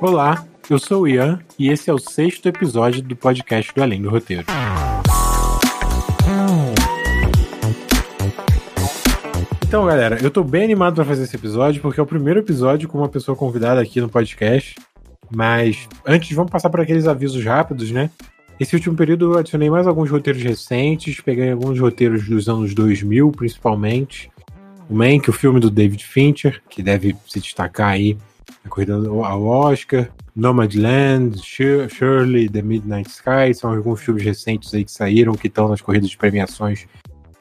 Olá, eu sou o Ian e esse é o sexto episódio do podcast do Além do Roteiro. Então, galera, eu tô bem animado para fazer esse episódio porque é o primeiro episódio com uma pessoa convidada aqui no podcast. Mas antes, vamos passar por aqueles avisos rápidos, né? Esse último período eu adicionei mais alguns roteiros recentes, peguei alguns roteiros dos anos 2000, principalmente. O Mank, o filme do David Fincher, que deve se destacar aí a corrida ao Oscar, Nomadland, Shirley, The Midnight Sky, são alguns filmes recentes aí que saíram, que estão nas corridas de premiações,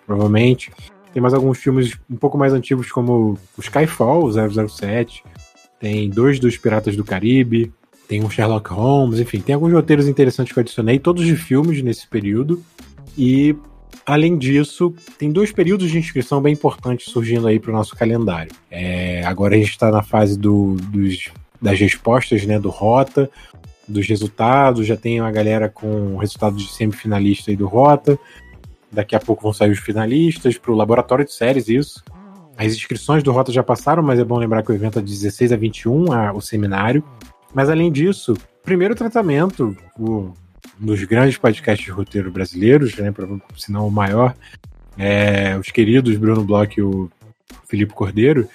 provavelmente. Tem mais alguns filmes um pouco mais antigos, como o Skyfall, 007, tem dois dos Piratas do Caribe, tem um Sherlock Holmes, enfim, tem alguns roteiros interessantes que eu adicionei, todos de filmes nesse período. E, além disso, tem dois períodos de inscrição bem importantes surgindo aí para o nosso calendário. É, agora a gente está na fase do, dos, das respostas, né, do Rota, dos resultados, já tem uma galera com o resultado de semifinalista aí do Rota. Daqui a pouco vão sair os finalistas para o laboratório de séries, isso. As inscrições do Rota já passaram, mas é bom lembrar que o evento é de 16 a 21, a, o seminário. Mas além disso, primeiro tratamento, o, nos grandes podcasts de roteiro brasileiros, né, se não o maior, é, os queridos Bruno Bloch e o Felipe Cordeiro,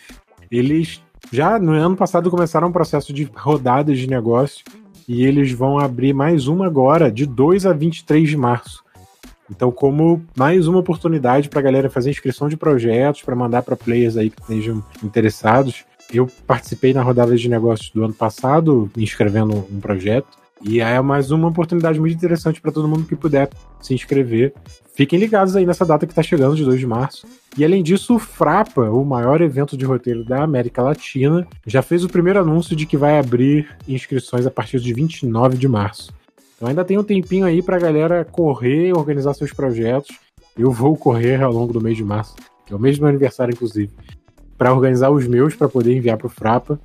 eles já no ano passado começaram um processo de rodadas de negócio e eles vão abrir mais uma agora, de 2 a 23 de março. Então, como mais uma oportunidade para a galera fazer inscrição de projetos, para mandar para players aí que estejam interessados. Eu participei na rodada de negócios do ano passado, inscrevendo um projeto. E é mais uma oportunidade muito interessante para todo mundo que puder se inscrever. Fiquem ligados aí nessa data que está chegando, de 2 de março. E além disso, o Frapa, o maior evento de roteiro da América Latina, já fez o primeiro anúncio de que vai abrir inscrições a partir de 29 de março. Então ainda tem um tempinho aí para a galera correr, organizar seus projetos. Eu vou correr ao longo do mês de março, que é o mês do meu aniversário, inclusive para organizar os meus para poder enviar para o Frapa.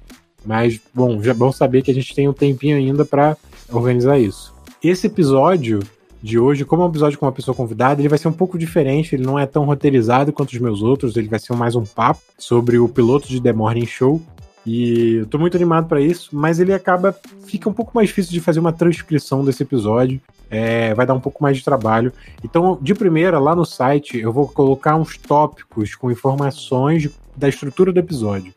Mas, bom, já é bom saber que a gente tem um tempinho ainda para organizar isso. Esse episódio de hoje, como é um episódio com uma pessoa convidada, ele vai ser um pouco diferente, ele não é tão roteirizado quanto os meus outros, ele vai ser mais um papo sobre o piloto de The Morning Show. E eu tô muito animado para isso, mas ele acaba. fica um pouco mais difícil de fazer uma transcrição desse episódio. É, vai dar um pouco mais de trabalho. Então, de primeira, lá no site, eu vou colocar uns tópicos com informações da estrutura do episódio.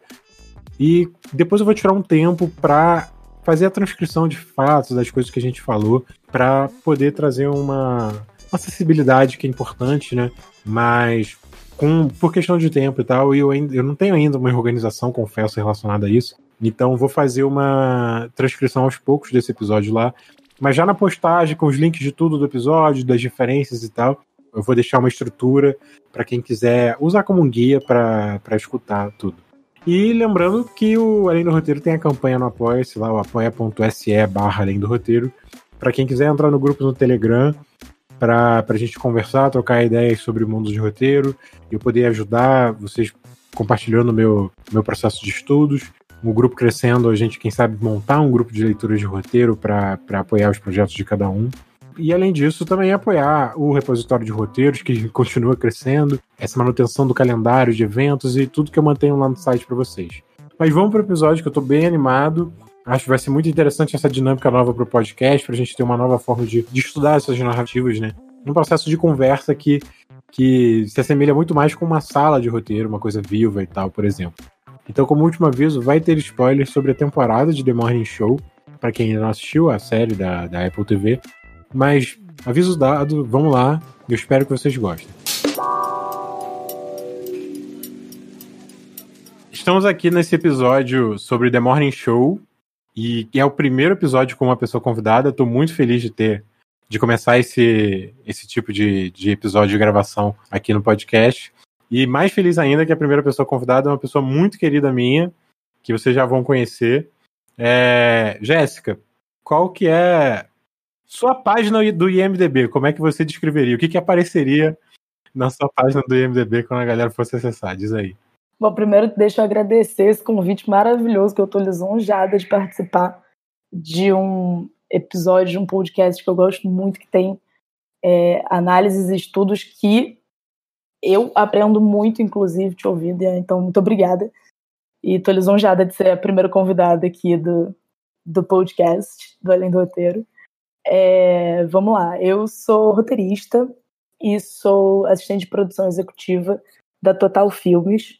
E depois eu vou tirar um tempo para fazer a transcrição de fatos das coisas que a gente falou, para poder trazer uma, uma acessibilidade que é importante, né? Mas com, por questão de tempo e tal, eu, ainda, eu não tenho ainda uma organização, confesso, relacionada a isso. Então vou fazer uma transcrição aos poucos desse episódio lá. Mas já na postagem, com os links de tudo do episódio, das diferenças e tal, eu vou deixar uma estrutura para quem quiser usar como um guia para escutar tudo. E lembrando que o Além do Roteiro tem a campanha no Apoia-se, lá o apoia.se barra Além do Roteiro. Para quem quiser entrar no grupo no Telegram, para a gente conversar, trocar ideias sobre o mundo de roteiro, e eu poder ajudar vocês compartilhando meu meu processo de estudos, o grupo crescendo, a gente, quem sabe, montar um grupo de leituras de roteiro para apoiar os projetos de cada um. E além disso, também apoiar o repositório de roteiros, que continua crescendo, essa manutenção do calendário de eventos e tudo que eu mantenho lá no site para vocês. Mas vamos para o episódio que eu estou bem animado. Acho que vai ser muito interessante essa dinâmica nova para o podcast, para a gente ter uma nova forma de, de estudar essas narrativas, né? Um processo de conversa que, que se assemelha muito mais com uma sala de roteiro, uma coisa viva e tal, por exemplo. Então, como último aviso, vai ter spoilers sobre a temporada de The Morning Show, para quem ainda não assistiu a série da, da Apple TV. Mas, aviso dado, vamos lá. Eu espero que vocês gostem. Estamos aqui nesse episódio sobre The Morning Show. E é o primeiro episódio com uma pessoa convidada. Estou muito feliz de ter de começar esse, esse tipo de, de episódio de gravação aqui no podcast. E mais feliz ainda que a primeira pessoa convidada é uma pessoa muito querida minha, que vocês já vão conhecer. É... Jéssica, qual que é sua página do IMDB, como é que você descreveria? O que, que apareceria na sua página do IMDB quando a galera fosse acessar? Diz aí. Bom, primeiro deixa eu agradecer esse convite maravilhoso que eu estou lisonjada de participar de um episódio de um podcast que eu gosto muito, que tem é, análises e estudos que eu aprendo muito, inclusive, te ouvindo, então muito obrigada. E estou lisonjada de ser a primeira convidada aqui do, do podcast do Além do Roteiro. É, vamos lá, eu sou roteirista e sou assistente de produção executiva da Total Filmes,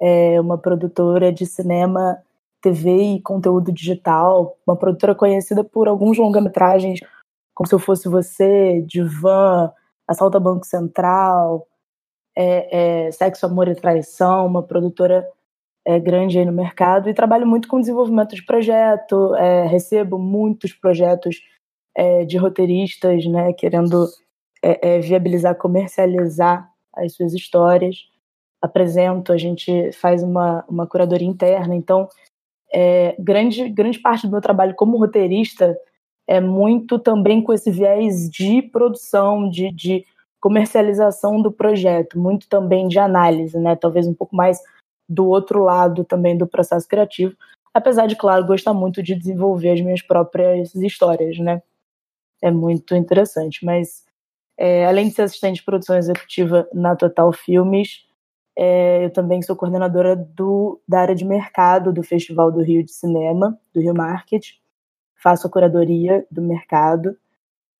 é uma produtora de cinema, TV e conteúdo digital, uma produtora conhecida por alguns longa-metragens, como Se Eu Fosse Você, Divan, Assalto a Banco Central, é, é, Sexo, Amor e Traição, uma produtora é, grande aí no mercado, e trabalho muito com desenvolvimento de projeto, é, recebo muitos projetos é, de roteiristas, né, querendo é, viabilizar, comercializar as suas histórias apresento, a gente faz uma, uma curadoria interna. Então, é, grande, grande parte do meu trabalho como roteirista é muito também com esse viés de produção, de, de comercialização do projeto, muito também de análise, né? Talvez um pouco mais do outro lado também do processo criativo, apesar de, claro, gostar muito de desenvolver as minhas próprias histórias, né? É muito interessante, mas é, além de ser assistente de produção executiva na Total Filmes, é, eu também sou coordenadora do, da área de mercado do Festival do Rio de Cinema, do Rio Market. Faço a curadoria do mercado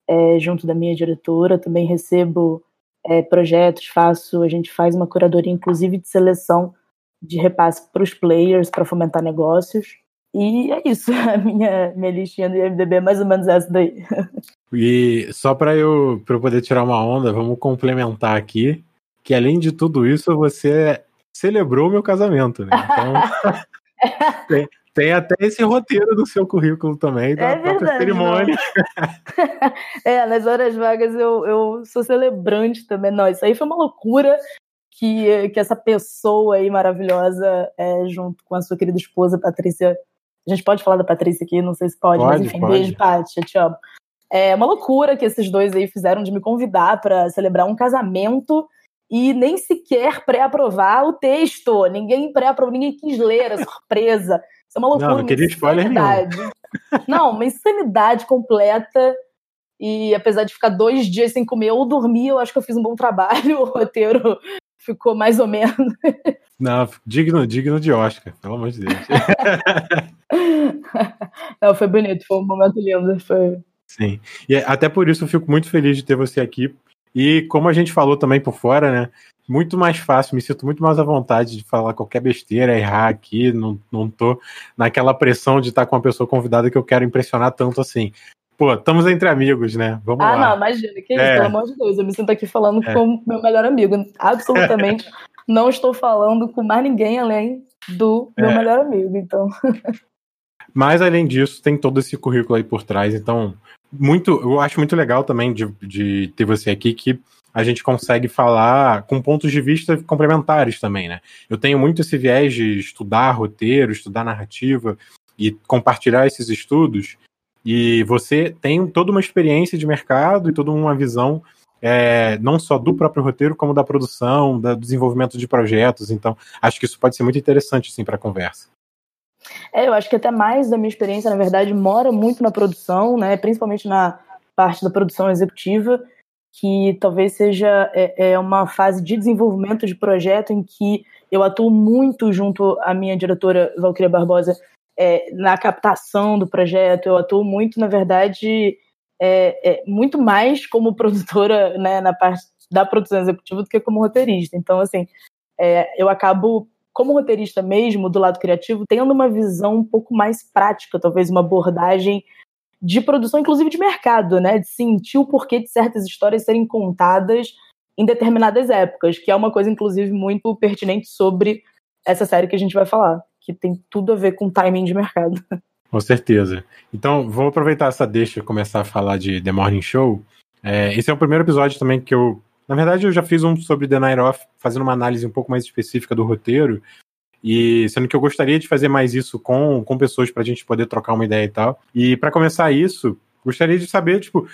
é, junto da minha diretora. Também recebo é, projetos, faço, a gente faz uma curadoria, inclusive de seleção de repasse para os players para fomentar negócios. E é isso, a minha, minha listinha do IMDB é mais ou menos essa daí. E só para eu, eu poder tirar uma onda, vamos complementar aqui que além de tudo isso, você celebrou meu casamento, né? Então, tem, tem, até esse roteiro no seu currículo também, da é própria cerimônia. é, nas horas vagas eu, eu sou celebrante também. Não, isso aí foi uma loucura que, que essa pessoa aí maravilhosa, é, junto com a sua querida esposa, Patrícia. A gente pode falar da Patrícia aqui, não sei se pode, pode mas enfim, pode. beijo, Paty, eu te amo. É uma loucura que esses dois aí fizeram de me convidar para celebrar um casamento e nem sequer pré-aprovar o texto. Ninguém pré-aprovou, ninguém quis ler, a surpresa. Isso é uma loucura. Não, não queria spoiler nenhum. Não, uma insanidade completa. E apesar de ficar dois dias sem comer ou dormir, eu acho que eu fiz um bom trabalho. O roteiro ficou mais ou menos. Não, digno, digno de Oscar, pelo amor de Deus. Não, foi bonito, foi um momento lindo. Foi... Sim. E até por isso eu fico muito feliz de ter você aqui, e como a gente falou também por fora, né? Muito mais fácil, me sinto muito mais à vontade de falar qualquer besteira, errar aqui, não, não tô naquela pressão de estar com uma pessoa convidada que eu quero impressionar tanto assim. Pô, estamos entre amigos, né? Vamos ah, lá. Ah, não, imagina, que isso, é. pelo amor de Deus. Eu me sinto aqui falando é. com meu melhor amigo. Absolutamente não estou falando com mais ninguém além do meu é. melhor amigo, então. Mas além disso, tem todo esse currículo aí por trás, então muito, eu acho muito legal também de, de ter você aqui que a gente consegue falar com pontos de vista complementares também, né? Eu tenho muito esse viés de estudar roteiro, estudar narrativa e compartilhar esses estudos. E você tem toda uma experiência de mercado e toda uma visão é, não só do próprio roteiro, como da produção, do desenvolvimento de projetos. Então, acho que isso pode ser muito interessante assim, para a conversa. É, eu acho que até mais da minha experiência, na verdade, mora muito na produção, né? Principalmente na parte da produção executiva, que talvez seja é, é uma fase de desenvolvimento de projeto em que eu atuo muito junto à minha diretora Valquíria Barbosa é, na captação do projeto. Eu atuo muito, na verdade, é, é, muito mais como produtora né, na parte da produção executiva do que como roteirista. Então, assim, é, eu acabo como roteirista mesmo, do lado criativo, tendo uma visão um pouco mais prática, talvez uma abordagem de produção, inclusive de mercado, né? De sentir o porquê de certas histórias serem contadas em determinadas épocas, que é uma coisa, inclusive, muito pertinente sobre essa série que a gente vai falar, que tem tudo a ver com timing de mercado. Com certeza. Então, vou aproveitar essa deixa e começar a falar de The Morning Show. É, esse é o primeiro episódio também que eu na verdade, eu já fiz um sobre The Night Off, fazendo uma análise um pouco mais específica do roteiro. E sendo que eu gostaria de fazer mais isso com, com pessoas para a gente poder trocar uma ideia e tal. E para começar isso, gostaria de saber, tipo,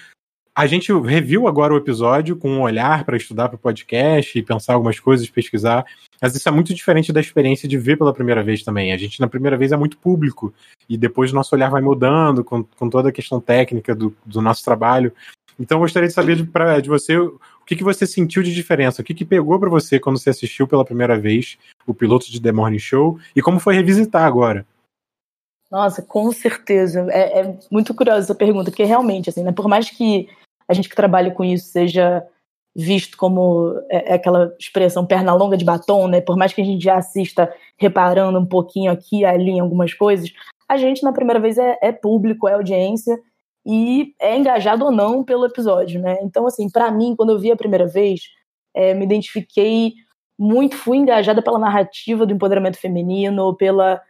a gente reviu agora o episódio com um olhar para estudar para o podcast e pensar algumas coisas, pesquisar. Mas isso é muito diferente da experiência de ver pela primeira vez também. A gente, na primeira vez, é muito público. E depois o nosso olhar vai mudando com, com toda a questão técnica do, do nosso trabalho. Então, eu gostaria de saber de, pra, de você o que, que você sentiu de diferença, o que, que pegou para você quando você assistiu pela primeira vez o piloto de The Morning Show e como foi revisitar agora. Nossa, com certeza. É, é, muito curiosa essa pergunta, porque realmente, assim, né, por mais que a gente que trabalha com isso seja visto como é, é aquela expressão perna longa de batom, né? Por mais que a gente já assista reparando um pouquinho aqui e ali em algumas coisas, a gente na primeira vez é, é público, é audiência e é engajado ou não pelo episódio, né? Então, assim, para mim, quando eu vi a primeira vez, é, me identifiquei muito, fui engajada pela narrativa do empoderamento feminino, pela,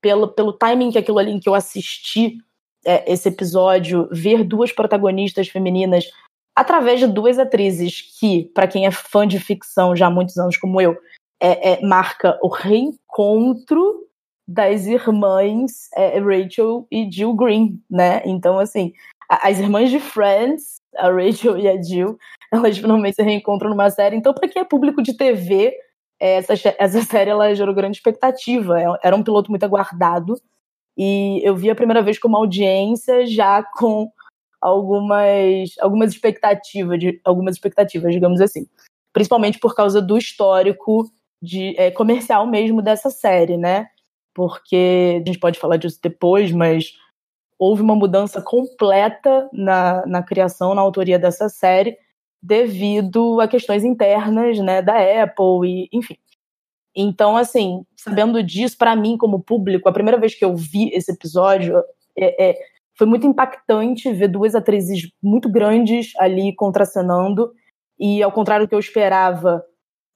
pela pelo timing que aquilo ali em que eu assisti é, esse episódio, ver duas protagonistas femininas através de duas atrizes que, para quem é fã de ficção já há muitos anos como eu, é, é marca o reencontro das irmãs é, Rachel e Jill Green, né? Então, assim, as irmãs de Friends, a Rachel e a Jill, elas finalmente se reencontram numa série. Então, para quem é público de TV, essa, essa série ela gerou grande expectativa. É, era um piloto muito aguardado. E eu vi a primeira vez como audiência já com algumas, algumas expectativas, algumas expectativas, digamos assim. Principalmente por causa do histórico de é, comercial mesmo dessa série, né? Porque a gente pode falar disso depois, mas houve uma mudança completa na, na criação, na autoria dessa série, devido a questões internas, né, da Apple e, enfim. Então, assim, sabendo disso, para mim, como público, a primeira vez que eu vi esse episódio, é, é, foi muito impactante ver duas atrizes muito grandes ali contracenando e ao contrário do que eu esperava,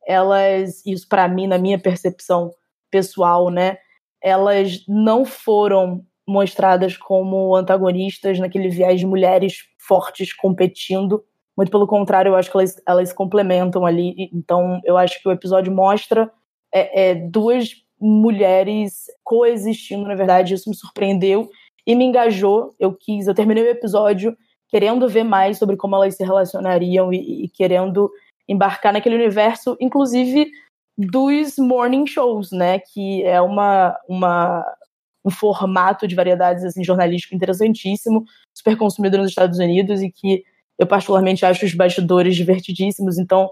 elas isso para mim na minha percepção pessoal, né, elas não foram mostradas como antagonistas naquele viés de mulheres fortes competindo. Muito pelo contrário, eu acho que elas, elas se complementam ali. Então, eu acho que o episódio mostra é, é, duas mulheres coexistindo, na verdade. Isso me surpreendeu e me engajou. Eu quis, eu terminei o episódio querendo ver mais sobre como elas se relacionariam e, e querendo embarcar naquele universo, inclusive dos morning shows, né? Que é uma, uma um formato de variedades assim jornalístico interessantíssimo, super consumido nos Estados Unidos e que eu particularmente acho os bastidores divertidíssimos. Então,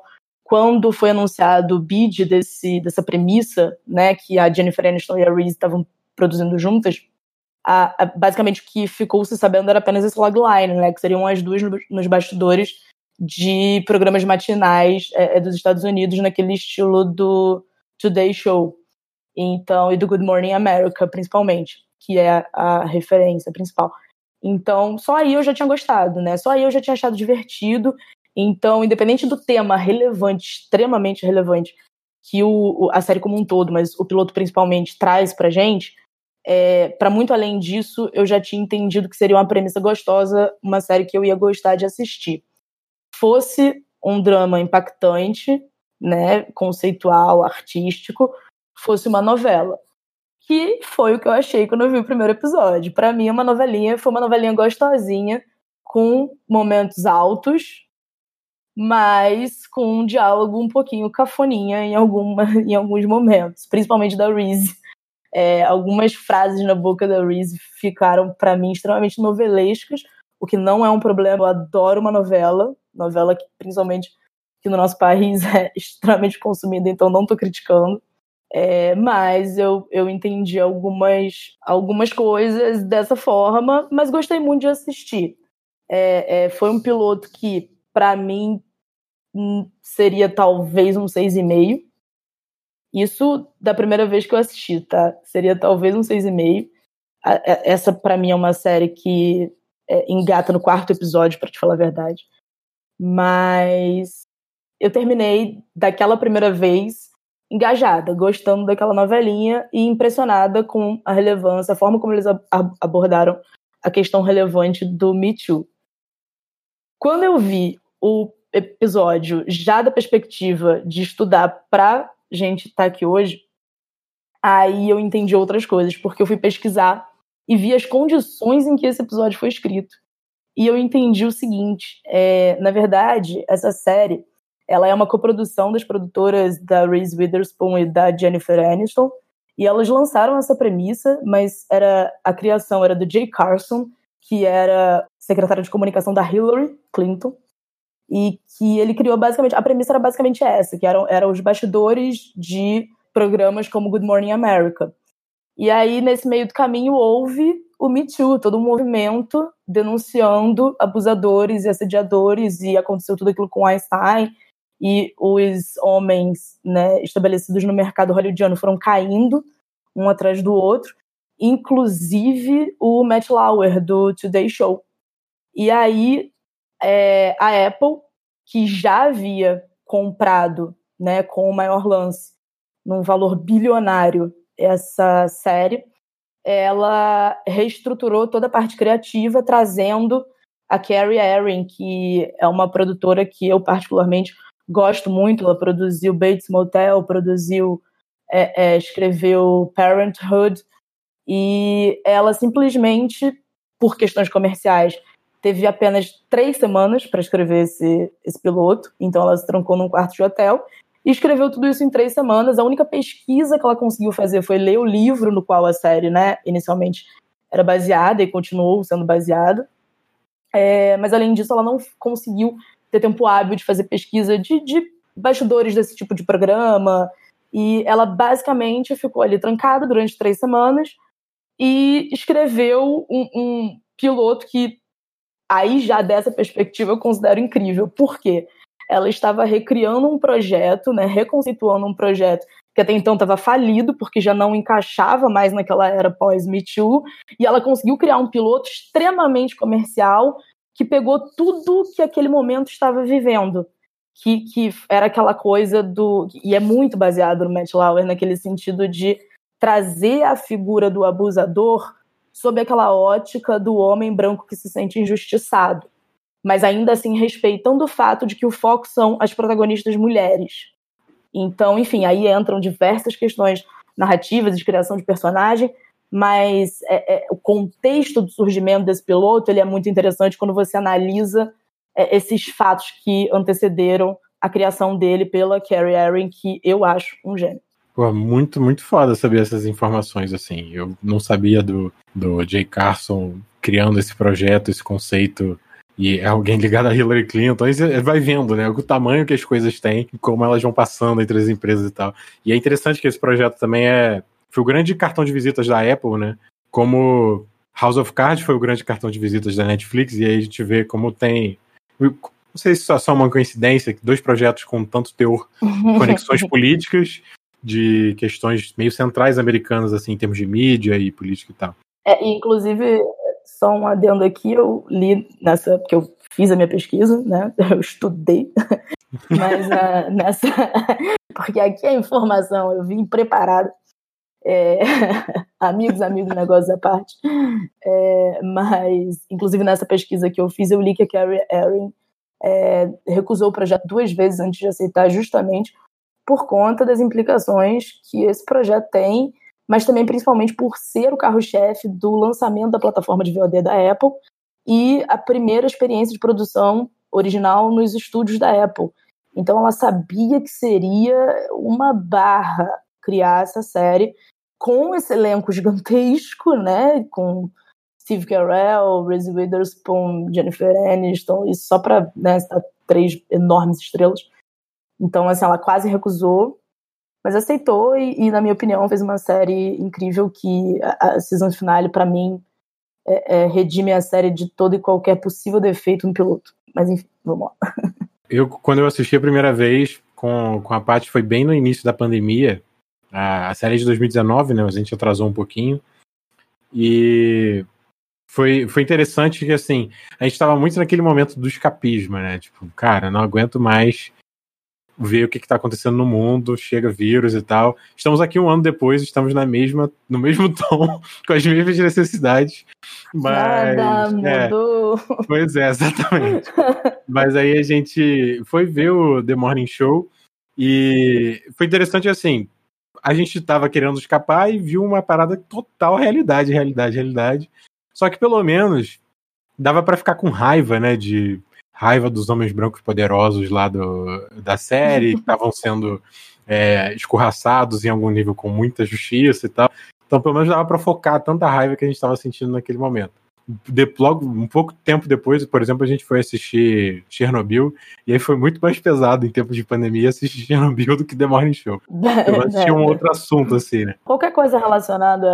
quando foi anunciado o bid desse, dessa premissa, né, que a Jennifer Aniston e a Reese estavam produzindo juntas, a, a, basicamente o que ficou se sabendo era apenas esse logline, né, que seriam as duas nos bastidores de programas matinais é, é, dos Estados Unidos naquele estilo do Today Show, então e do Good Morning America principalmente, que é a, a referência principal. Então só aí eu já tinha gostado, né? Só aí eu já tinha achado divertido. Então, independente do tema relevante, extremamente relevante, que o, a série como um todo, mas o piloto principalmente traz pra gente, é, para muito além disso, eu já tinha entendido que seria uma premissa gostosa, uma série que eu ia gostar de assistir. Fosse um drama impactante, né, conceitual, artístico, fosse uma novela. Que foi o que eu achei quando eu vi o primeiro episódio. Para mim, uma novelinha foi uma novelinha gostosinha, com momentos altos, mas com um diálogo um pouquinho cafoninha em, alguma, em alguns momentos, principalmente da Reese é, algumas frases na boca da Reese ficaram, para mim, extremamente novelescas, o que não é um problema. Eu adoro uma novela, novela que, principalmente, que no nosso país é extremamente consumida, então não estou criticando. É, mas eu, eu entendi algumas, algumas coisas dessa forma, mas gostei muito de assistir. É, é, foi um piloto que, para mim, hum, seria talvez um 6,5. Isso da primeira vez que eu assisti, tá? Seria talvez um 6,5. É, essa, para mim, é uma série que é, engata no quarto episódio, para te falar a verdade. Mas eu terminei daquela primeira vez engajada, gostando daquela novelinha e impressionada com a relevância, a forma como eles abordaram a questão relevante do Me Too. Quando eu vi o episódio já da perspectiva de estudar para gente estar tá aqui hoje, aí eu entendi outras coisas, porque eu fui pesquisar e vi as condições em que esse episódio foi escrito. E eu entendi o seguinte: é, na verdade, essa série ela é uma coprodução das produtoras da Reese Witherspoon e da Jennifer Aniston. E elas lançaram essa premissa, mas era a criação era do Jay Carson, que era secretário de comunicação da Hillary Clinton, e que ele criou basicamente. A premissa era basicamente essa, que eram, eram os bastidores de programas como Good Morning America. E aí, nesse meio do caminho, houve o Me Too, todo um movimento denunciando abusadores e assediadores, e aconteceu tudo aquilo com Einstein, e os homens né, estabelecidos no mercado hollywoodiano foram caindo um atrás do outro, inclusive o Matt Lauer, do Today Show. E aí, é, a Apple, que já havia comprado né, com o maior lance, num valor bilionário, essa série, ela reestruturou toda a parte criativa, trazendo a Carrie Erin, que é uma produtora que eu particularmente gosto muito. Ela produziu Bates Motel, produziu, é, é, escreveu Parenthood, e ela simplesmente, por questões comerciais, teve apenas três semanas para escrever esse, esse piloto. Então ela se trancou num quarto de hotel e escreveu tudo isso em três semanas. A única pesquisa que ela conseguiu fazer foi ler o livro no qual a série, né, inicialmente era baseada e continuou sendo baseada. É, mas além disso, ela não conseguiu ter tempo hábil de fazer pesquisa de, de bastidores desse tipo de programa. E ela basicamente ficou ali trancada durante três semanas e escreveu um, um piloto que, aí já dessa perspectiva, eu considero incrível. Por quê? ela estava recriando um projeto, né, reconceituando um projeto que até então estava falido, porque já não encaixava mais naquela era pós-Me Too, e ela conseguiu criar um piloto extremamente comercial que pegou tudo que aquele momento estava vivendo. Que, que era aquela coisa do. E é muito baseado no Matt Lauer, naquele sentido de trazer a figura do abusador sob aquela ótica do homem branco que se sente injustiçado mas ainda assim respeitando o fato de que o foco são as protagonistas mulheres. Então, enfim, aí entram diversas questões narrativas de criação de personagem, mas é, é, o contexto do surgimento desse piloto ele é muito interessante quando você analisa é, esses fatos que antecederam a criação dele pela Carrie Erin, que eu acho um gênio. Pô, muito, muito foda saber essas informações, assim. Eu não sabia do, do Jay Carson criando esse projeto, esse conceito e é alguém ligado a Hillary Clinton, aí você vai vendo, né, o tamanho que as coisas têm, como elas vão passando entre as empresas e tal. E é interessante que esse projeto também é foi o grande cartão de visitas da Apple, né? Como House of Cards foi o grande cartão de visitas da Netflix, e aí a gente vê como tem. Não sei se isso é só uma coincidência, dois projetos com tanto teor, conexões políticas, de questões meio centrais americanas, assim, em termos de mídia e política e tal. É, inclusive, só um adendo aqui, eu li nessa, porque eu fiz a minha pesquisa, né? Eu estudei, mas uh, nessa. porque aqui a informação eu vim preparada. É, amigos, amigos, negócios à parte. É, mas, inclusive nessa pesquisa que eu fiz, eu li que a Carrie Erin é, recusou o projeto duas vezes antes de aceitar, justamente por conta das implicações que esse projeto tem mas também principalmente por ser o carro-chefe do lançamento da plataforma de VOD da Apple e a primeira experiência de produção original nos estúdios da Apple. Então ela sabia que seria uma barra criar essa série com esse elenco gigantesco, né, com Steve Carell, Reese Witherspoon, Jennifer Aniston, e só para né, três enormes estrelas. Então, assim, ela quase recusou, mas aceitou e, e, na minha opinião, fez uma série incrível que a, a season finale, para mim, é, é, redime a série de todo e qualquer possível defeito no piloto. Mas enfim, vamos lá. Eu, quando eu assisti a primeira vez com, com a Paty, foi bem no início da pandemia. A, a série de 2019, né? A gente atrasou um pouquinho. E foi, foi interessante que, assim, a gente estava muito naquele momento do escapismo, né? Tipo, cara, não aguento mais ver o que está acontecendo no mundo, chega vírus e tal. Estamos aqui um ano depois, estamos na mesma, no mesmo tom, com as mesmas necessidades. Mas, Nada é, mudou. Pois é, exatamente. mas aí a gente foi ver o The Morning Show e foi interessante assim. A gente estava querendo escapar e viu uma parada total realidade, realidade, realidade. Só que pelo menos dava para ficar com raiva, né, de raiva dos homens brancos poderosos lá do, da série, que estavam sendo é, escorraçados em algum nível com muita justiça e tal. Então, pelo menos dava para focar tanta raiva que a gente estava sentindo naquele momento. De, logo um pouco tempo depois, por exemplo, a gente foi assistir Chernobyl, e aí foi muito mais pesado em tempos de pandemia assistir Chernobyl do que The Morning Show. Eu assisti um outro assunto, assim, né? Qualquer coisa relacionada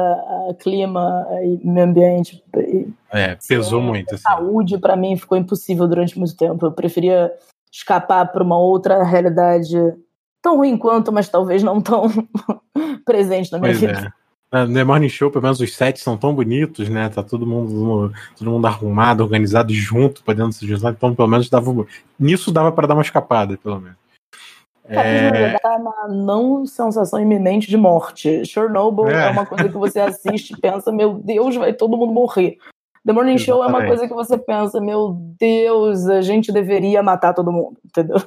a clima e meio ambiente. E, é, pesou muito. Assim. Saúde, para mim, ficou impossível durante muito tempo. Eu preferia escapar para uma outra realidade tão ruim quanto, mas talvez não tão presente na minha pois vida. É. No The Morning Show, pelo menos os sets são tão bonitos, né? Tá todo mundo, todo mundo arrumado, organizado junto, podendo se juntar. Então, pelo menos dava. Nisso dava para dar uma escapada, pelo menos. É... Tá uma não sensação iminente de morte. Chernobyl é. é uma coisa que você assiste e pensa, meu Deus, vai todo mundo morrer. The Morning Exatamente. Show é uma coisa que você pensa, meu Deus, a gente deveria matar todo mundo, entendeu?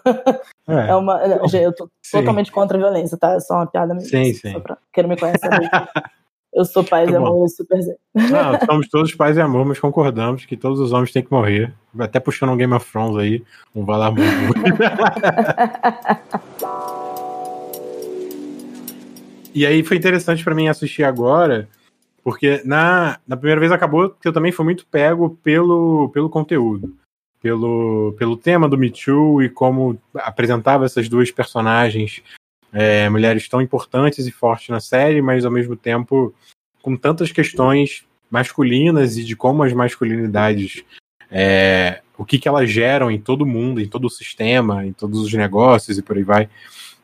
É, é uma, eu tô sim. totalmente contra a violência, tá? É só uma piada mesmo. Sim, sim. Pra, quem não me conhece Eu sou paz e amor super zen. Não, somos todos paz e amor, mas concordamos que todos os homens têm que morrer. Até puxando um Game of Thrones aí, um Valar E aí foi interessante para mim assistir agora, porque na, na primeira vez acabou que eu também fui muito pego pelo, pelo conteúdo, pelo, pelo tema do Me Too e como apresentava essas duas personagens, é, mulheres tão importantes e fortes na série, mas ao mesmo tempo com tantas questões masculinas e de como as masculinidades, é, o que, que elas geram em todo mundo, em todo o sistema, em todos os negócios e por aí vai,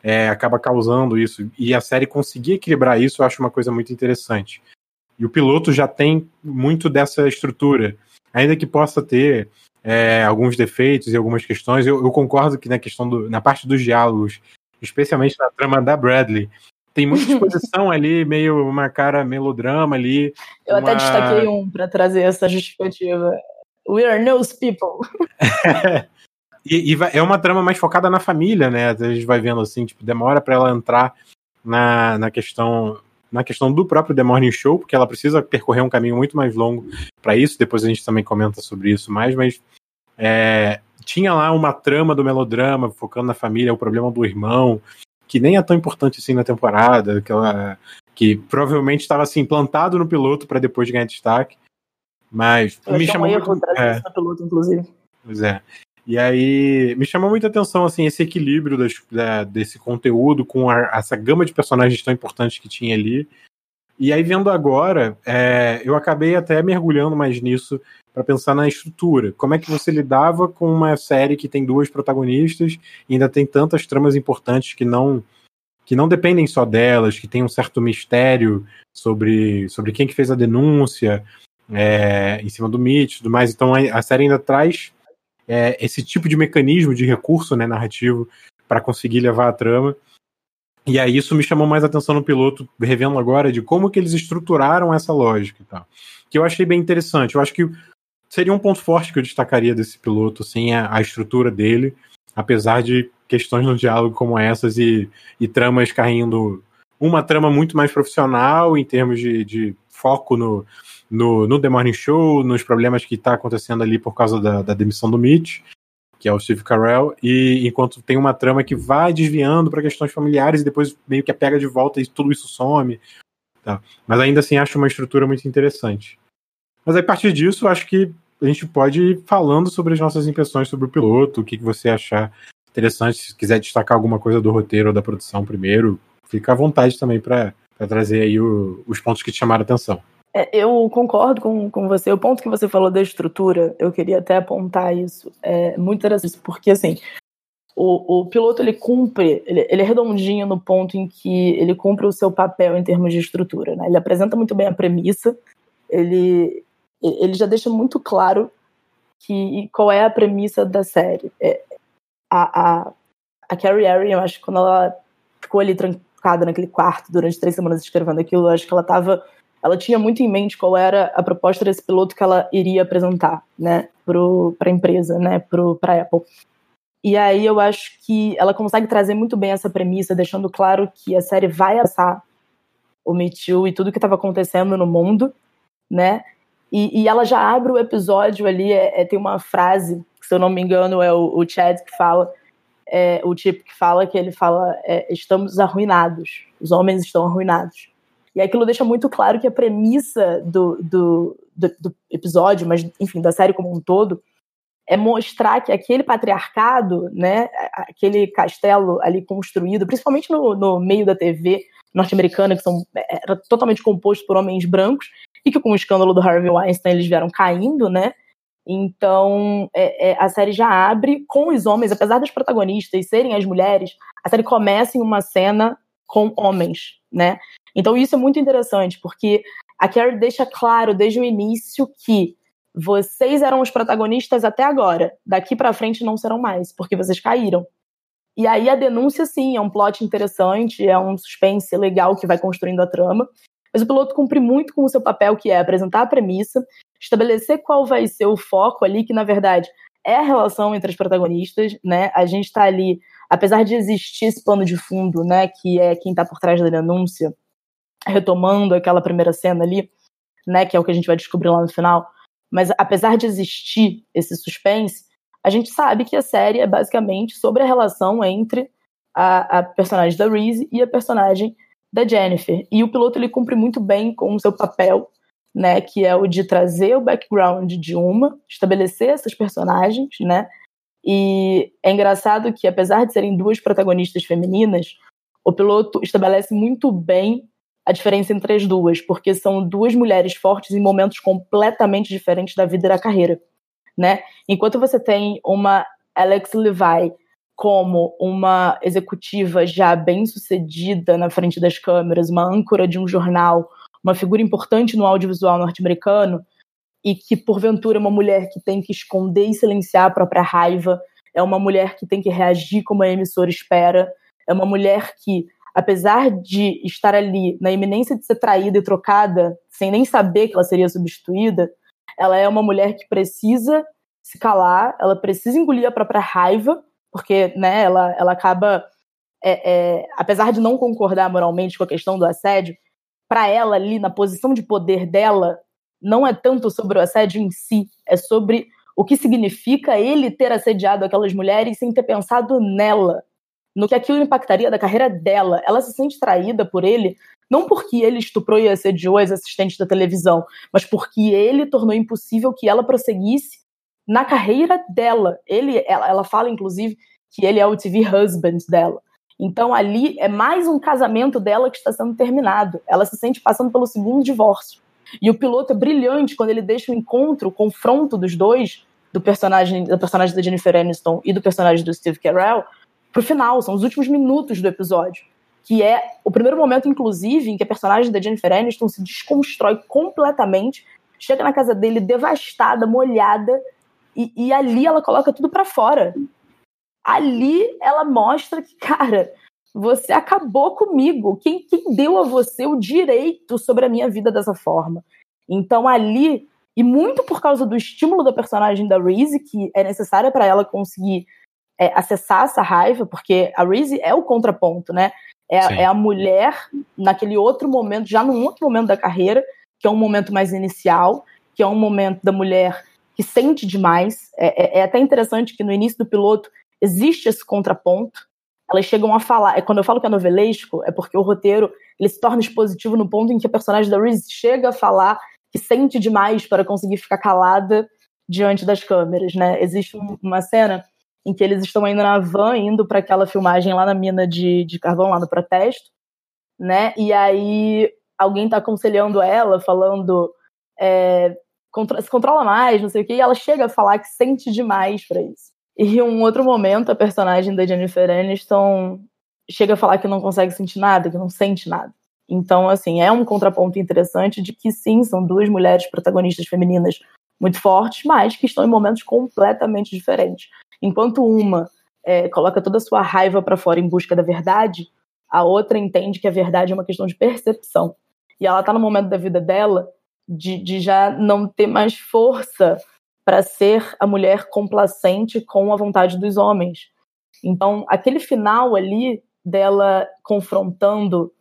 é, acaba causando isso. E a série conseguir equilibrar isso, eu acho uma coisa muito interessante. E o piloto já tem muito dessa estrutura. Ainda que possa ter é, alguns defeitos e algumas questões, eu, eu, concordo que na questão do, na parte dos diálogos, especialmente na trama da Bradley, tem muita exposição ali, meio uma cara melodrama ali. Eu uma... até destaquei um para trazer essa justificativa. We are news people. e, e vai, é uma trama mais focada na família, né? A gente vai vendo assim, tipo, demora para ela entrar na, na questão na questão do próprio The Morning Show, porque ela precisa percorrer um caminho muito mais longo para isso. Depois a gente também comenta sobre isso mais, mas é, tinha lá uma trama do melodrama focando na família, o problema do irmão, que nem é tão importante assim na temporada, que, ela, que provavelmente estava assim plantado no piloto para depois ganhar destaque. Mas Eu me chamou um erro muito, é, piloto, inclusive. Pois é. E aí me chamou muita atenção assim esse equilíbrio das, da, desse conteúdo com a, essa gama de personagens tão importantes que tinha ali. E aí vendo agora, é, eu acabei até mergulhando mais nisso para pensar na estrutura. Como é que você lidava com uma série que tem duas protagonistas e ainda tem tantas tramas importantes que não que não dependem só delas, que tem um certo mistério sobre, sobre quem que fez a denúncia é, em cima do Mitch e tudo mais. Então a, a série ainda traz é, esse tipo de mecanismo de recurso né, narrativo para conseguir levar a trama. E aí isso me chamou mais atenção no piloto, revendo agora de como que eles estruturaram essa lógica e tal. Que eu achei bem interessante. Eu acho que seria um ponto forte que eu destacaria desse piloto, assim, a, a estrutura dele, apesar de questões no diálogo como essas e, e tramas caindo. Uma trama muito mais profissional em termos de, de foco no, no, no The Morning Show, nos problemas que está acontecendo ali por causa da, da, demissão do Mitch, que é o Steve Carell, e enquanto tem uma trama que vai desviando para questões familiares e depois meio que a pega de volta e tudo isso some. Tá? Mas ainda assim acho uma estrutura muito interessante. Mas aí, a partir disso, acho que a gente pode ir falando sobre as nossas impressões sobre o piloto, o que, que você achar interessante. Se quiser destacar alguma coisa do roteiro ou da produção primeiro, fica à vontade também para trazer aí o, os pontos que te chamaram a atenção. É, eu concordo com, com você. O ponto que você falou da estrutura, eu queria até apontar isso. É muito interessante, porque assim, o, o piloto ele cumpre, ele, ele, é redondinho no ponto em que ele cumpre o seu papel em termos de estrutura. Né? Ele apresenta muito bem a premissa, ele, ele já deixa muito claro que qual é a premissa da série. É, a, a, a Carrie Erin, eu acho que quando ela ficou ali trancada naquele quarto durante três semanas escrevendo aquilo, eu acho que ela estava ela tinha muito em mente qual era a proposta desse piloto que ela iria apresentar, né, para a empresa, né, para a Apple. E aí eu acho que ela consegue trazer muito bem essa premissa, deixando claro que a série vai assar o Me Too e tudo que estava acontecendo no mundo, né? E, e, ela já abre o episódio ali, é, é, tem uma frase, se eu não me engano, é o, o Chad que fala, é, o tipo que fala que ele fala, é, estamos arruinados, os homens estão arruinados. E aquilo deixa muito claro que a premissa do, do, do, do episódio, mas enfim, da série como um todo, é mostrar que aquele patriarcado, né, aquele castelo ali construído, principalmente no, no meio da TV norte-americana, que são, era totalmente composto por homens brancos, e que com o escândalo do Harvey Weinstein eles vieram caindo, né? Então é, é, a série já abre com os homens, apesar dos protagonistas serem as mulheres, a série começa em uma cena com homens, né? Então isso é muito interessante, porque a Carrie deixa claro desde o início que vocês eram os protagonistas até agora. Daqui para frente não serão mais, porque vocês caíram. E aí a denúncia, sim, é um plot interessante, é um suspense legal que vai construindo a trama. Mas o piloto cumpre muito com o seu papel, que é apresentar a premissa, estabelecer qual vai ser o foco ali, que na verdade é a relação entre as protagonistas, né? A gente está ali, apesar de existir esse plano de fundo, né, que é quem está por trás da denúncia, retomando aquela primeira cena ali, né, que é o que a gente vai descobrir lá no final mas apesar de existir esse suspense, a gente sabe que a série é basicamente sobre a relação entre a, a personagem da Reese e a personagem da Jennifer. E o piloto ele cumpre muito bem com o seu papel, né, que é o de trazer o background de uma, estabelecer essas personagens, né? E é engraçado que apesar de serem duas protagonistas femininas, o piloto estabelece muito bem a diferença entre as duas, porque são duas mulheres fortes em momentos completamente diferentes da vida e da carreira, né? Enquanto você tem uma Alex Levi como uma executiva já bem sucedida na frente das câmeras, uma âncora de um jornal, uma figura importante no audiovisual norte-americano, e que porventura é uma mulher que tem que esconder e silenciar a própria raiva, é uma mulher que tem que reagir como a emissora espera, é uma mulher que apesar de estar ali na iminência de ser traída e trocada, sem nem saber que ela seria substituída, ela é uma mulher que precisa se calar, ela precisa engolir a própria raiva, porque né, ela, ela acaba, é, é, apesar de não concordar moralmente com a questão do assédio, para ela ali, na posição de poder dela, não é tanto sobre o assédio em si, é sobre o que significa ele ter assediado aquelas mulheres sem ter pensado nela, no que aquilo impactaria da carreira dela. Ela se sente traída por ele, não porque ele estuprou e assediou as assistentes da televisão, mas porque ele tornou impossível que ela prosseguisse na carreira dela. Ele, ela, ela fala, inclusive, que ele é o TV husband dela. Então ali é mais um casamento dela que está sendo terminado. Ela se sente passando pelo segundo divórcio. E o piloto é brilhante quando ele deixa o encontro, o confronto dos dois, do personagem, da personagem da Jennifer Aniston e do personagem do Steve Carell, pro final, são os últimos minutos do episódio. Que é o primeiro momento, inclusive, em que a personagem da Jennifer Aniston se desconstrói completamente, chega na casa dele devastada, molhada, e, e ali ela coloca tudo para fora. Ali ela mostra que, cara, você acabou comigo. Quem, quem deu a você o direito sobre a minha vida dessa forma? Então ali, e muito por causa do estímulo da personagem da Reese, que é necessária para ela conseguir é, acessar essa raiva, porque a Reese é o contraponto, né? É, é, a mulher naquele outro momento, já num outro momento da carreira, que é um momento mais inicial, que é um momento da mulher que sente demais. É, é, é até interessante que no início do piloto existe esse contraponto. Elas chegam a falar. É, quando eu falo que é novelesco, é porque o roteiro ele se torna expositivo no ponto em que a personagem da Reese chega a falar que sente demais para conseguir ficar calada diante das câmeras, né? Existe uma cena em que eles estão ainda na van, indo para aquela filmagem lá na mina de, de carvão, lá no protesto, né? E aí alguém está aconselhando ela, falando é, se controla mais, não sei o quê, e ela chega a falar que sente demais para isso. E um outro momento, a personagem da Jennifer Aniston chega a falar que não consegue sentir nada, que não sente nada. Então, assim, é um contraponto interessante de que sim, são duas mulheres protagonistas femininas muito fortes, mas que estão em momentos completamente diferentes. Enquanto uma é, coloca toda a sua raiva para fora em busca da verdade, a outra entende que a verdade é uma questão de percepção. E ela está no momento da vida dela de, de já não ter mais força para ser a mulher complacente com a vontade dos homens. Então, aquele final ali dela confrontando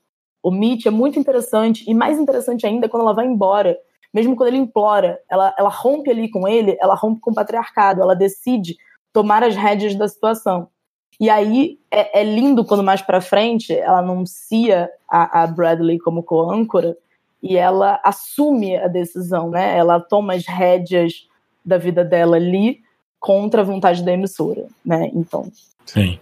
o Mitch é muito interessante, e mais interessante ainda quando ela vai embora mesmo quando ele implora, ela, ela rompe ali com ele, ela rompe com o patriarcado, ela decide tomar as rédeas da situação. E aí é, é lindo quando mais para frente ela anuncia a, a Bradley como co-âncora e ela assume a decisão, né? Ela toma as rédeas da vida dela ali contra a vontade da emissora, né? Então. Sim.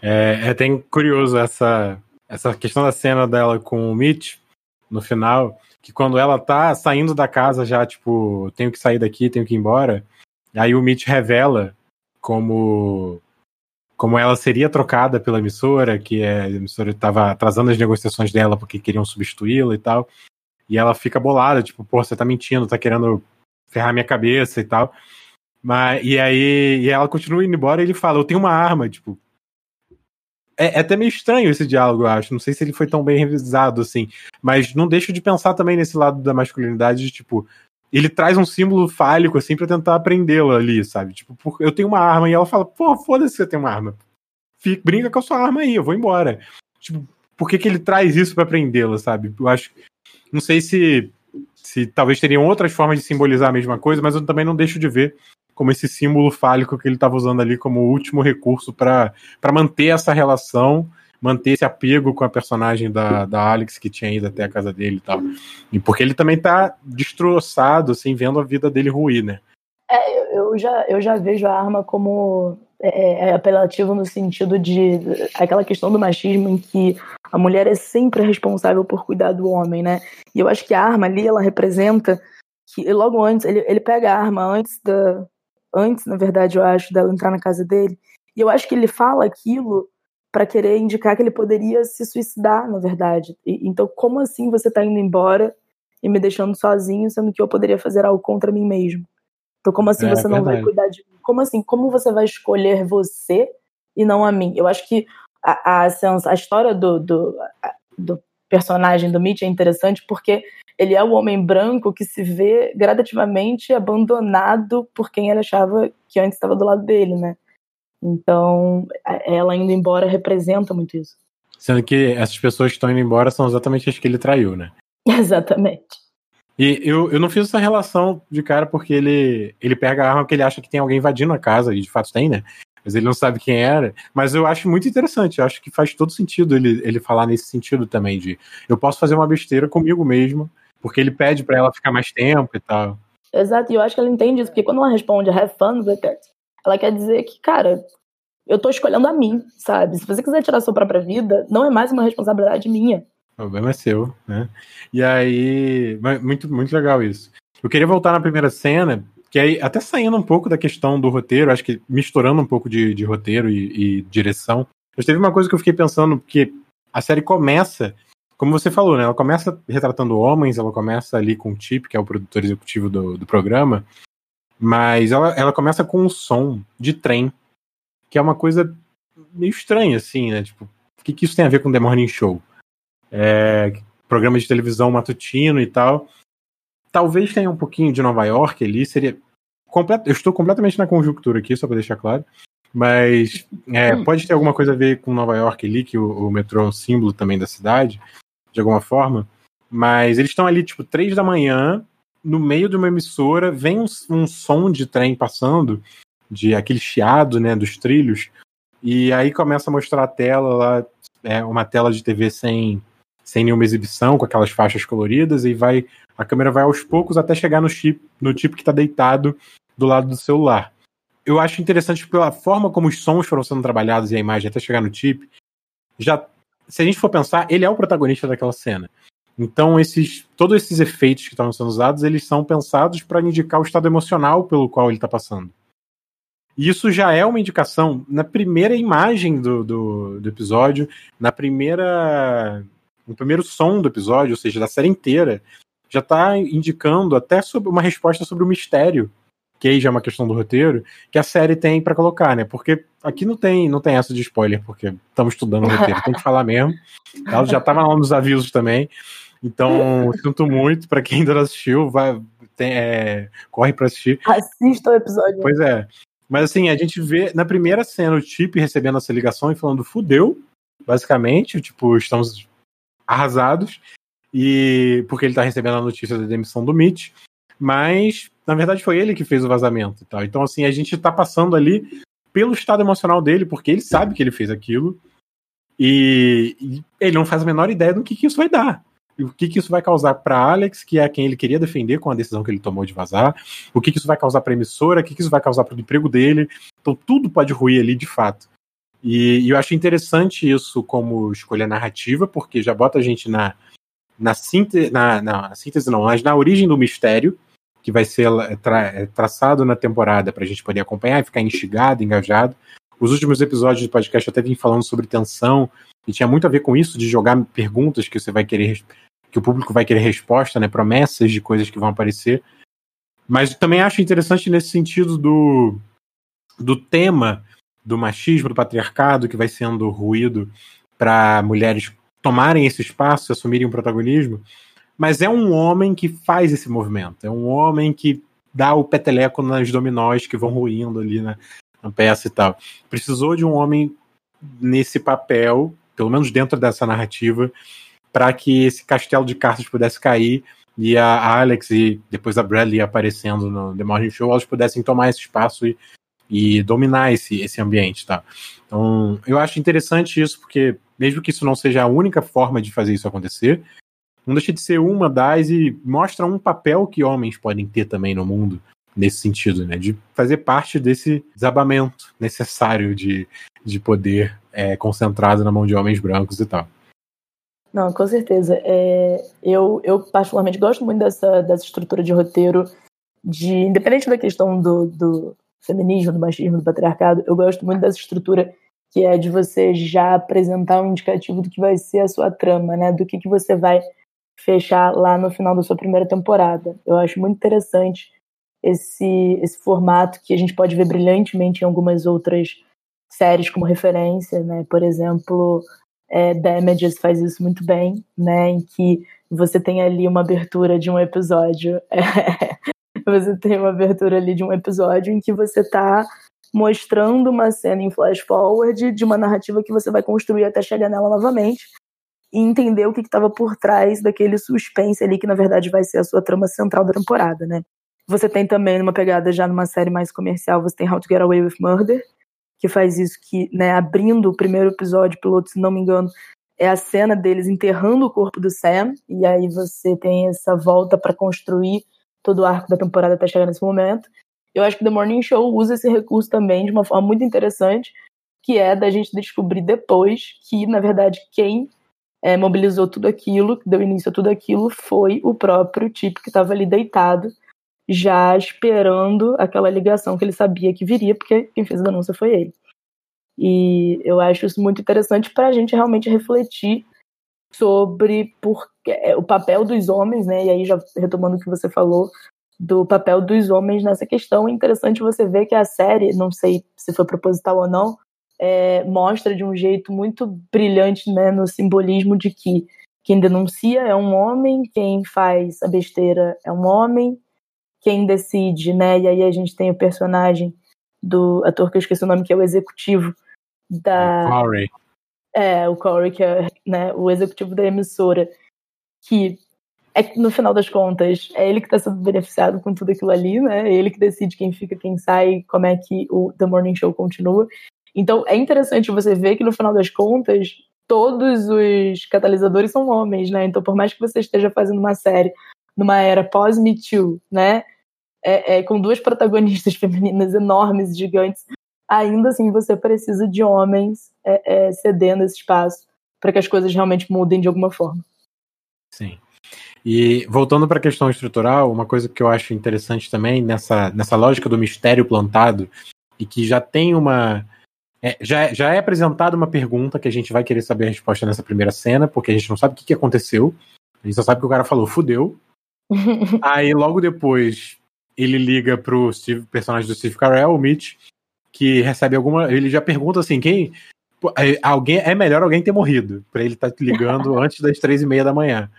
É, é até curioso essa, essa questão da cena dela com o Mitch no final, que quando ela tá saindo da casa já, tipo, tenho que sair daqui, tenho que ir embora, aí o Mitch revela como como ela seria trocada pela emissora, que é, a emissora estava atrasando as negociações dela porque queriam substituí-la e tal. E ela fica bolada, tipo, pô, você tá mentindo, tá querendo ferrar minha cabeça e tal. Mas, e aí e ela continua indo embora e ele fala, eu tenho uma arma, tipo. É, é, até meio estranho esse diálogo, eu acho. Não sei se ele foi tão bem revisado assim. Mas não deixo de pensar também nesse lado da masculinidade, de, tipo, ele traz um símbolo fálico, assim, para tentar prendê-la ali, sabe? Tipo, eu tenho uma arma, e ela fala, pô, foda-se você tem uma arma. Fica, brinca com a sua arma aí, eu vou embora. Tipo, por que, que ele traz isso para prendê-la, sabe? Eu acho. Não sei se, se talvez teriam outras formas de simbolizar a mesma coisa, mas eu também não deixo de ver como esse símbolo fálico que ele estava usando ali como último recurso para manter essa relação, manter esse apego com a personagem da, da Alex que tinha ido até a casa dele e tal. E porque ele também tá destroçado, assim, vendo a vida dele ruir, né? É, eu já, eu já vejo a arma como é, é, é, apelativo no sentido de aquela questão do machismo em que a mulher é sempre responsável por cuidar do homem, né? E eu acho que a arma ali ela representa que logo antes ele, ele pega a arma antes da antes, na verdade, eu acho dela entrar na casa dele. E eu acho que ele fala aquilo para querer indicar que ele poderia se suicidar, na verdade. E, então, como assim você tá indo embora e me deixando sozinho, sendo que eu poderia fazer algo contra mim mesmo? Então, como assim é, você não vai cuidar de mim? Como assim? Como você vai escolher você e não a mim? Eu acho que a, a, a história do, do, do personagem do Mitch é interessante porque ele é o homem branco que se vê gradativamente abandonado por quem ele achava que antes estava do lado dele, né? Então, ela indo embora representa muito isso. Sendo que essas pessoas que estão indo embora são exatamente as que ele traiu, né? Exatamente. E eu, eu não fiz essa relação de cara porque ele, ele pega a arma porque ele acha que tem alguém invadindo a casa, e de fato tem, né? Mas ele não sabe quem era. Mas eu acho muito interessante, eu acho que faz todo sentido ele, ele falar nesse sentido também, de eu posso fazer uma besteira comigo mesmo, porque ele pede para ela ficar mais tempo e tal. Exato, e eu acho que ela entende isso, porque quando ela responde have fun ela quer dizer que, cara, eu tô escolhendo a mim, sabe? Se você quiser tirar a sua própria vida, não é mais uma responsabilidade minha. O problema é seu, né? E aí, muito, muito legal isso. Eu queria voltar na primeira cena, que aí, até saindo um pouco da questão do roteiro, acho que misturando um pouco de, de roteiro e, e direção, mas teve uma coisa que eu fiquei pensando, que a série começa, como você falou, né? Ela começa retratando homens, ela começa ali com o Chip, que é o produtor executivo do, do programa, mas ela, ela começa com um som de trem, que é uma coisa meio estranha, assim, né? Tipo, o que, que isso tem a ver com The Morning Show? É, programa de televisão matutino e tal. Talvez tenha um pouquinho de Nova York ali, seria. Complet... Eu estou completamente na conjuntura aqui, só para deixar claro. Mas é, hum. pode ter alguma coisa a ver com Nova York ali, que o, o metrô é um símbolo também da cidade, de alguma forma. Mas eles estão ali, tipo, três da manhã, no meio de uma emissora, vem um, um som de trem passando, de aquele chiado, né, dos trilhos, e aí começa a mostrar a tela lá, é uma tela de TV sem sem nenhuma exibição, com aquelas faixas coloridas, e vai a câmera vai aos poucos até chegar no chip, no tipo que está deitado do lado do celular. Eu acho interessante pela forma como os sons foram sendo trabalhados e a imagem até chegar no chip. Já, se a gente for pensar, ele é o protagonista daquela cena. Então, esses, todos esses efeitos que estão sendo usados, eles são pensados para indicar o estado emocional pelo qual ele está passando. E isso já é uma indicação na primeira imagem do, do, do episódio, na primeira no primeiro som do episódio, ou seja, da série inteira, já está indicando até sobre uma resposta sobre o mistério, que aí já é uma questão do roteiro, que a série tem para colocar, né? Porque aqui não tem, não tem essa de spoiler, porque estamos estudando o roteiro, tem que falar mesmo. Ela já estava lá nos avisos também. Então, sinto muito para quem ainda não assistiu, vai, tem, é, corre para assistir. Assista o episódio. Pois é. Mas assim, a gente vê na primeira cena o Chip recebendo essa ligação e falando fudeu, basicamente, tipo, estamos arrasados, e porque ele está recebendo a notícia da demissão do Mitch, mas na verdade foi ele que fez o vazamento e tal. Então, assim, a gente está passando ali pelo estado emocional dele, porque ele sabe que ele fez aquilo. E, e ele não faz a menor ideia do que, que isso vai dar. O que, que isso vai causar para Alex, que é quem ele queria defender com a decisão que ele tomou de vazar? O que, que isso vai causar para a emissora? O que, que isso vai causar para o emprego dele? Então tudo pode ruir ali de fato. E, e, eu acho interessante isso como escolha narrativa, porque já bota a gente na, na, síntese, na, na, síntese, não, mas na origem do mistério, que vai ser tra, traçado na temporada para a gente poder acompanhar e ficar instigado, engajado. Os últimos episódios do podcast até vim falando sobre tensão, e tinha muito a ver com isso, de jogar perguntas que você vai querer, que o público vai querer resposta, né? Promessas de coisas que vão aparecer. Mas também acho interessante nesse sentido do, do tema do machismo, do patriarcado, que vai sendo ruído para mulheres tomarem esse espaço, assumirem um protagonismo. Mas é um homem que faz esse movimento. É um homem que dá o peteleco nas dominós que vão ruindo ali na, na peça e tal. Precisou de um homem nesse papel pelo menos dentro dessa narrativa, para que esse castelo de cartas pudesse cair e a Alex e depois a Bradley aparecendo no The Morning Show, elas pudessem tomar esse espaço e, e dominar esse, esse ambiente, tá? Então, eu acho interessante isso, porque mesmo que isso não seja a única forma de fazer isso acontecer, não deixa de ser uma das e mostra um papel que homens podem ter também no mundo nesse sentido, né? De fazer parte desse desabamento necessário de, de poder é, concentrado na mão de homens brancos e tal. Não, com certeza. É, eu, eu particularmente gosto muito dessa, dessa estrutura de roteiro, de independente da questão do, do feminismo, do machismo, do patriarcado, eu gosto muito dessa estrutura que é de você já apresentar um indicativo do que vai ser a sua trama, né? Do que, que você vai fechar lá no final da sua primeira temporada. Eu acho muito interessante esse, esse formato que a gente pode ver brilhantemente em algumas outras séries como referência, né? Por exemplo, é, Damages faz isso muito bem, né? Em que você tem ali uma abertura de um episódio. você tem uma abertura ali de um episódio em que você está mostrando uma cena em flash forward de uma narrativa que você vai construir até chegar nela novamente e entender o que estava por trás daquele suspense ali que na verdade vai ser a sua trama central da temporada, né? Você tem também uma pegada já numa série mais comercial, você tem How to Get Away with Murder, que faz isso, que, né, abrindo o primeiro episódio piloto, se não me engano, é a cena deles enterrando o corpo do Sam, e aí você tem essa volta para construir todo o arco da temporada até chegar nesse momento. Eu acho que The Morning Show usa esse recurso também de uma forma muito interessante, que é da gente descobrir depois que, na verdade, quem é, mobilizou tudo aquilo, deu início a tudo aquilo, foi o próprio tipo que estava ali deitado já esperando aquela ligação que ele sabia que viria, porque quem fez a denúncia foi ele. E eu acho isso muito interessante para a gente realmente refletir sobre por, é, o papel dos homens, né? E aí, já retomando o que você falou, do papel dos homens nessa questão, é interessante você ver que a série, não sei se foi proposital ou não, é, mostra de um jeito muito brilhante né, no simbolismo de que quem denuncia é um homem, quem faz a besteira é um homem, quem decide, né? E aí a gente tem o personagem do ator que eu esqueci o nome, que é o executivo da. Corey. É, o Corey, que é né, o executivo da emissora, que é no final das contas, é ele que está sendo beneficiado com tudo aquilo ali, né? É ele que decide quem fica, quem sai, como é que o The Morning Show continua. Então é interessante você ver que no final das contas, todos os catalisadores são homens, né? Então, por mais que você esteja fazendo uma série numa era pós-Me Too, né? é, é, com duas protagonistas femininas enormes, gigantes, ainda assim você precisa de homens é, é, cedendo esse espaço para que as coisas realmente mudem de alguma forma. Sim. E voltando para a questão estrutural, uma coisa que eu acho interessante também nessa, nessa lógica do mistério plantado e que já tem uma é, já, já é apresentada uma pergunta que a gente vai querer saber a resposta nessa primeira cena, porque a gente não sabe o que, que aconteceu. A gente só sabe que o cara falou, fudeu. Aí logo depois ele liga pro Steve, personagem do Steve Carell, o Mitch, que recebe alguma. Ele já pergunta assim: quem. É, alguém, é melhor alguém ter morrido, para ele estar tá ligando antes das três e meia da manhã.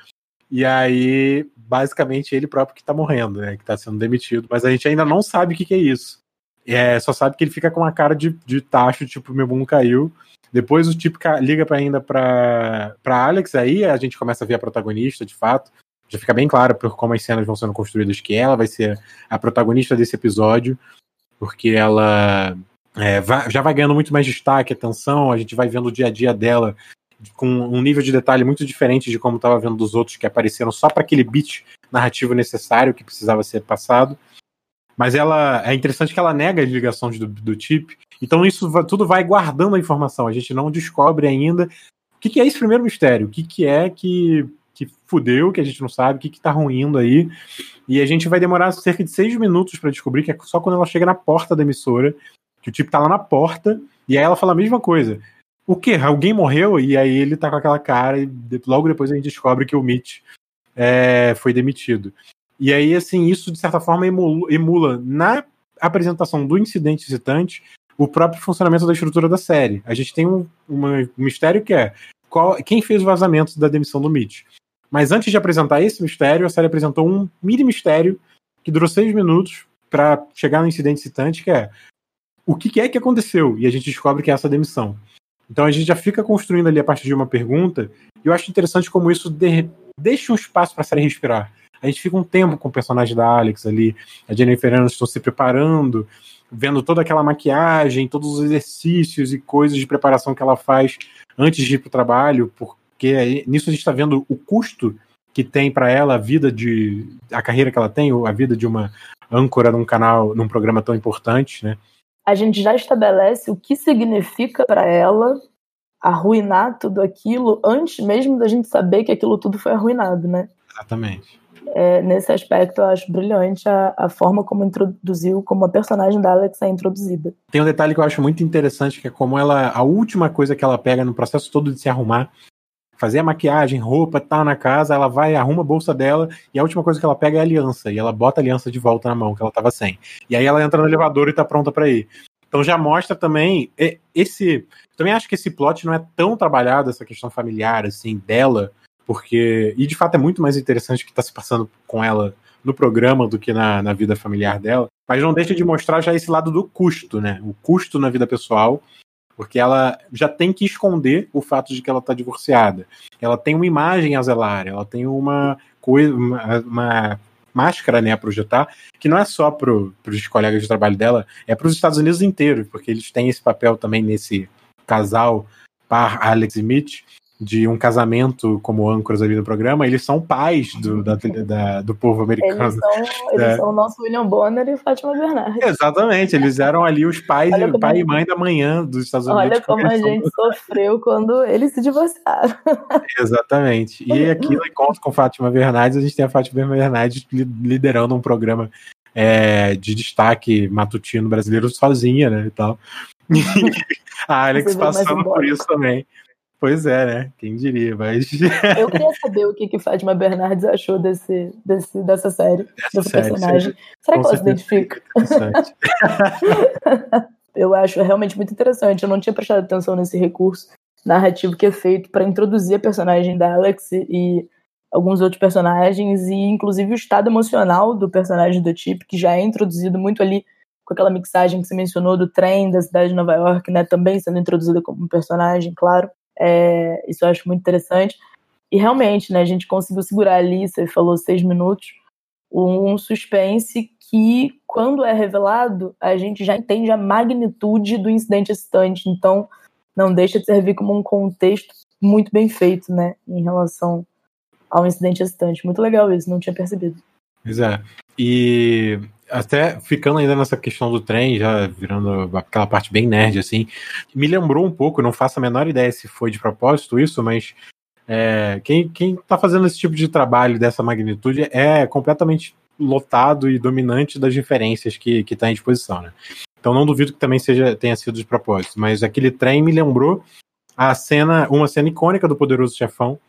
E aí, basicamente, ele próprio que tá morrendo, né? Que tá sendo demitido. Mas a gente ainda não sabe o que, que é isso. É, só sabe que ele fica com uma cara de, de tacho, tipo, meu mundo caiu. Depois o tipo liga pra, ainda pra, pra Alex, aí a gente começa a ver a protagonista, de fato já fica bem claro por como as cenas vão sendo construídas que ela vai ser a protagonista desse episódio, porque ela é, vai, já vai ganhando muito mais destaque, atenção, a gente vai vendo o dia a dia dela com um nível de detalhe muito diferente de como estava vendo dos outros que apareceram só para aquele beat narrativo necessário que precisava ser passado. Mas ela é interessante que ela nega as ligações do, do chip. Então isso tudo vai guardando a informação. A gente não descobre ainda o que, que é esse primeiro mistério, o que, que é que, que fudeu, que a gente não sabe, o que, que tá ruindo aí. E a gente vai demorar cerca de seis minutos para descobrir que é só quando ela chega na porta da emissora, que o tipo tá lá na porta, e aí ela fala a mesma coisa. O que? Alguém morreu? E aí ele tá com aquela cara, e logo depois a gente descobre que o Mitch é, foi demitido. E aí, assim, isso de certa forma emula, na apresentação do incidente citante o próprio funcionamento da estrutura da série. A gente tem um, um mistério que é qual, quem fez o vazamento da demissão do Mitch. Mas antes de apresentar esse mistério, a série apresentou um mini mistério que durou seis minutos para chegar no incidente citante, que é o que é que aconteceu? E a gente descobre que é essa demissão. Então a gente já fica construindo ali a partir de uma pergunta, e eu acho interessante como isso de, deixa um espaço para a série respirar. A gente fica um tempo com o personagem da Alex ali, a Jennifer Aniston se preparando, vendo toda aquela maquiagem, todos os exercícios e coisas de preparação que ela faz antes de ir para o trabalho, porque nisso a gente está vendo o custo que tem para ela a vida de a carreira que ela tem, a vida de uma âncora num canal, num programa tão importante, né? A gente já estabelece o que significa para ela arruinar tudo aquilo antes mesmo da gente saber que aquilo tudo foi arruinado, né? Exatamente é, nesse aspecto eu acho brilhante a, a, forma como introduziu, como a personagem da Alex é introduzida. Tem um detalhe que eu acho muito interessante, que é como ela, a última coisa que ela pega no processo todo de se arrumar, fazer a maquiagem, roupa, tá na casa, ela vai, arruma a bolsa dela, e a última coisa que ela pega é a aliança, e ela bota a aliança de volta na mão, que ela tava sem. E aí ela entra no elevador e tá pronta para ir. Então já mostra também esse. Também acho que esse plot não é tão trabalhado, essa questão familiar, assim, dela, porque. E de fato é muito mais interessante o que está se passando com ela no programa do que na, na vida familiar dela. Mas não deixa de mostrar já esse lado do custo, né? O custo na vida pessoal, porque ela já tem que esconder o fato de que ela está divorciada. Ela tem uma imagem a zelar, ela tem uma coisa, uma, uma máscara né, a projetar, que não é só para os colegas de trabalho dela, é para os Estados Unidos inteiros, porque eles têm esse papel também nesse casal par Alex e Mitch, de um casamento como âncoras ali no programa, eles são pais do, da, da, do povo americano. Eles são, eles é. são o nosso William Bonner e Fátima Bernardes. Exatamente, eles eram ali os pais, pai e mãe da manhã dos Estados Unidos. Olha como a gente sofreu quando eles se divorciaram. Exatamente. E aqui no encontro com Fátima Bernardes, a gente tem a Fátima Bernardes liderando um programa é, de destaque matutino brasileiro sozinha, né, e tal. a Alex passando por isso também. Pois é, né? Quem diria, mas. Eu queria saber o que, que Fátima Bernardes achou desse, desse, dessa série, desse série, personagem. Será que ela se identifica? eu acho realmente muito interessante. Eu não tinha prestado atenção nesse recurso narrativo que é feito para introduzir a personagem da Alex e alguns outros personagens, e inclusive o estado emocional do personagem do Chip, que já é introduzido muito ali com aquela mixagem que você mencionou do trem da cidade de Nova York, né, também sendo introduzida como personagem, claro. É, isso eu acho muito interessante. E realmente, né, a gente conseguiu segurar ali, você falou seis minutos, um suspense que, quando é revelado, a gente já entende a magnitude do incidente excitante. Então, não deixa de servir como um contexto muito bem feito, né, em relação ao incidente excitante. Muito legal isso, não tinha percebido. Pois é. E até ficando ainda nessa questão do trem, já virando aquela parte bem nerd, assim, me lembrou um pouco, não faço a menor ideia se foi de propósito isso, mas é, quem, quem tá fazendo esse tipo de trabalho dessa magnitude é completamente lotado e dominante das referências que, que tá em disposição, né? Então não duvido que também seja tenha sido de propósito, mas aquele trem me lembrou a cena, uma cena icônica do Poderoso Chefão,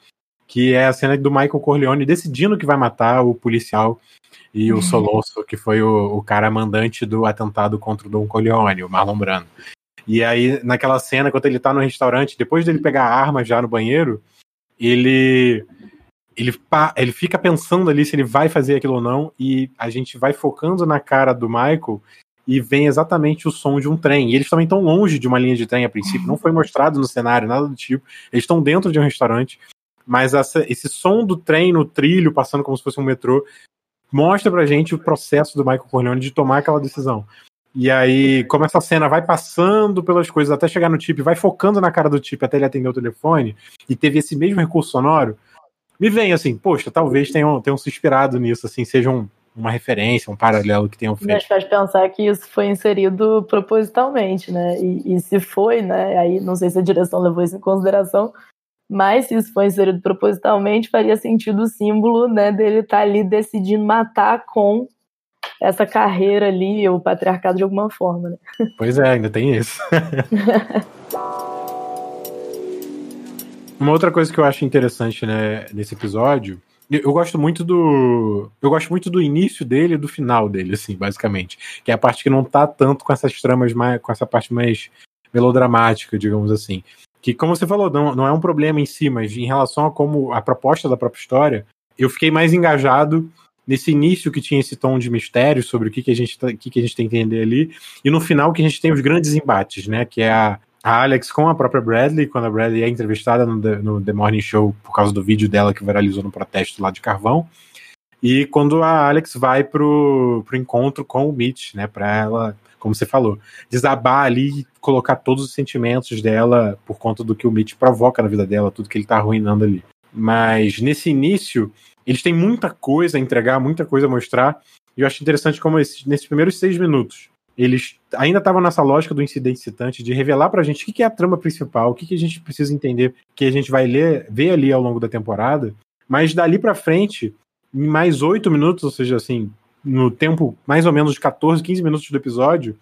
que é a cena do Michael Corleone decidindo que vai matar o policial e o uhum. Solosso, que foi o, o cara mandante do atentado contra o Don Corleone, o Marlon Brando. E aí, naquela cena, quando ele tá no restaurante, depois dele pegar a arma já no banheiro, ele ele, ele fica pensando ali se ele vai fazer aquilo ou não, e a gente vai focando na cara do Michael e vem exatamente o som de um trem. E eles também estão longe de uma linha de trem a princípio, não foi mostrado no cenário, nada do tipo. Eles estão dentro de um restaurante, mas essa, esse som do trem no trilho, passando como se fosse um metrô, mostra pra gente o processo do Michael Corleone de tomar aquela decisão. E aí, como essa cena vai passando pelas coisas até chegar no Chip, vai focando na cara do Chip até ele atender o telefone, e teve esse mesmo recurso sonoro, me vem assim, poxa, talvez tenham, tenham se inspirado nisso, assim, seja um, uma referência, um paralelo que tenham feito. Mas faz pensar que isso foi inserido propositalmente, né? E, e, se foi, né? Aí não sei se a direção levou isso em consideração, mas se isso foi inserido propositalmente, faria sentido o símbolo, né, dele estar tá ali decidindo matar com essa carreira ali, o patriarcado de alguma forma, né? Pois é, ainda tem isso. Uma outra coisa que eu acho interessante, né, nesse episódio, eu gosto muito do. Eu gosto muito do início dele e do final dele, assim, basicamente. Que é a parte que não tá tanto com essas tramas mais. com essa parte mais melodramática, digamos assim. Que, como você falou, não, não é um problema em si, mas em relação a como a proposta da própria história, eu fiquei mais engajado nesse início que tinha esse tom de mistério sobre o que, que, a, gente tá, que, que a gente tem que entender ali, e no final que a gente tem os grandes embates, né? Que é a, a Alex com a própria Bradley, quando a Bradley é entrevistada no The, no The Morning Show por causa do vídeo dela que viralizou no protesto lá de Carvão. E quando a Alex vai pro, pro encontro com o Mitch, né? Pra ela, como você falou, desabar ali e colocar todos os sentimentos dela por conta do que o Mitch provoca na vida dela, tudo que ele tá arruinando ali. Mas nesse início, eles têm muita coisa a entregar, muita coisa a mostrar. E eu acho interessante como esses, nesses primeiros seis minutos, eles ainda estavam nessa lógica do incidente citante de revelar pra gente o que é a trama principal, o que a gente precisa entender, que a gente vai ler, ver ali ao longo da temporada. Mas dali para frente, em mais oito minutos, ou seja, assim, no tempo mais ou menos de 14, 15 minutos do episódio,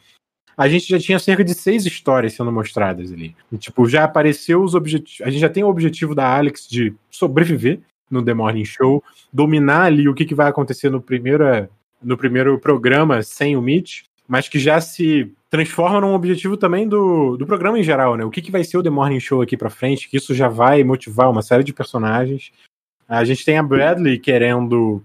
a gente já tinha cerca de seis histórias sendo mostradas ali. E, tipo, já apareceu os objetivos. A gente já tem o objetivo da Alex de sobreviver no The Morning Show, dominar ali o que, que vai acontecer no primeiro, no primeiro programa sem o Mitch, mas que já se transforma num objetivo também do, do programa em geral, né? O que, que vai ser o The Morning Show aqui para frente, que isso já vai motivar uma série de personagens. A gente tem a Bradley querendo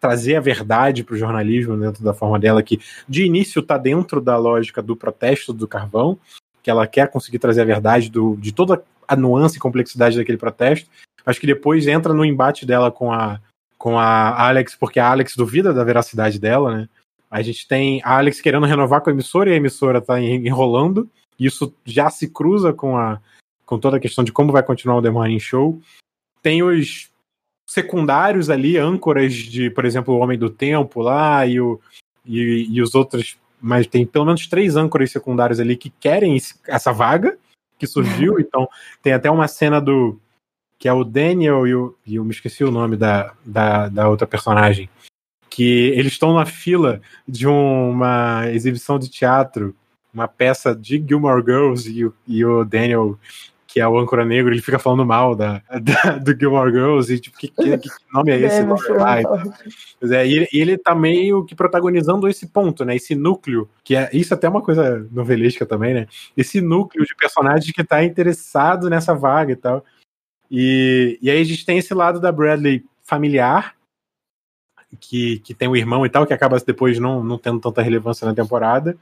trazer a verdade para o jornalismo dentro da forma dela, que de início está dentro da lógica do protesto do carvão, que ela quer conseguir trazer a verdade do, de toda a nuance e complexidade daquele protesto, Acho que depois entra no embate dela com a, com a Alex, porque a Alex duvida da veracidade dela, né? A gente tem a Alex querendo renovar com a emissora e a emissora tá enrolando. Isso já se cruza com a com toda a questão de como vai continuar o The Morning Show. Tem os secundários ali, âncoras de, por exemplo, o Homem do Tempo lá e, o, e, e os outros, mas tem pelo menos três âncoras secundários ali que querem esse, essa vaga que surgiu. Então, tem até uma cena do que é o Daniel e, o, e eu me esqueci o nome da, da, da outra personagem, que eles estão na fila de uma exibição de teatro, uma peça de Gilmore Girls, e, e o Daniel que é o âncora negro, ele fica falando mal da, da do Gilmore Girls, e tipo, que, que, que nome é esse? é, e ele, ele tá meio que protagonizando esse ponto, né? Esse núcleo, que é isso até é uma coisa novelística também, né? Esse núcleo de personagem que tá interessado nessa vaga e tal. E, e aí a gente tem esse lado da Bradley familiar, que, que tem o um irmão e tal, que acaba depois não, não tendo tanta relevância na temporada.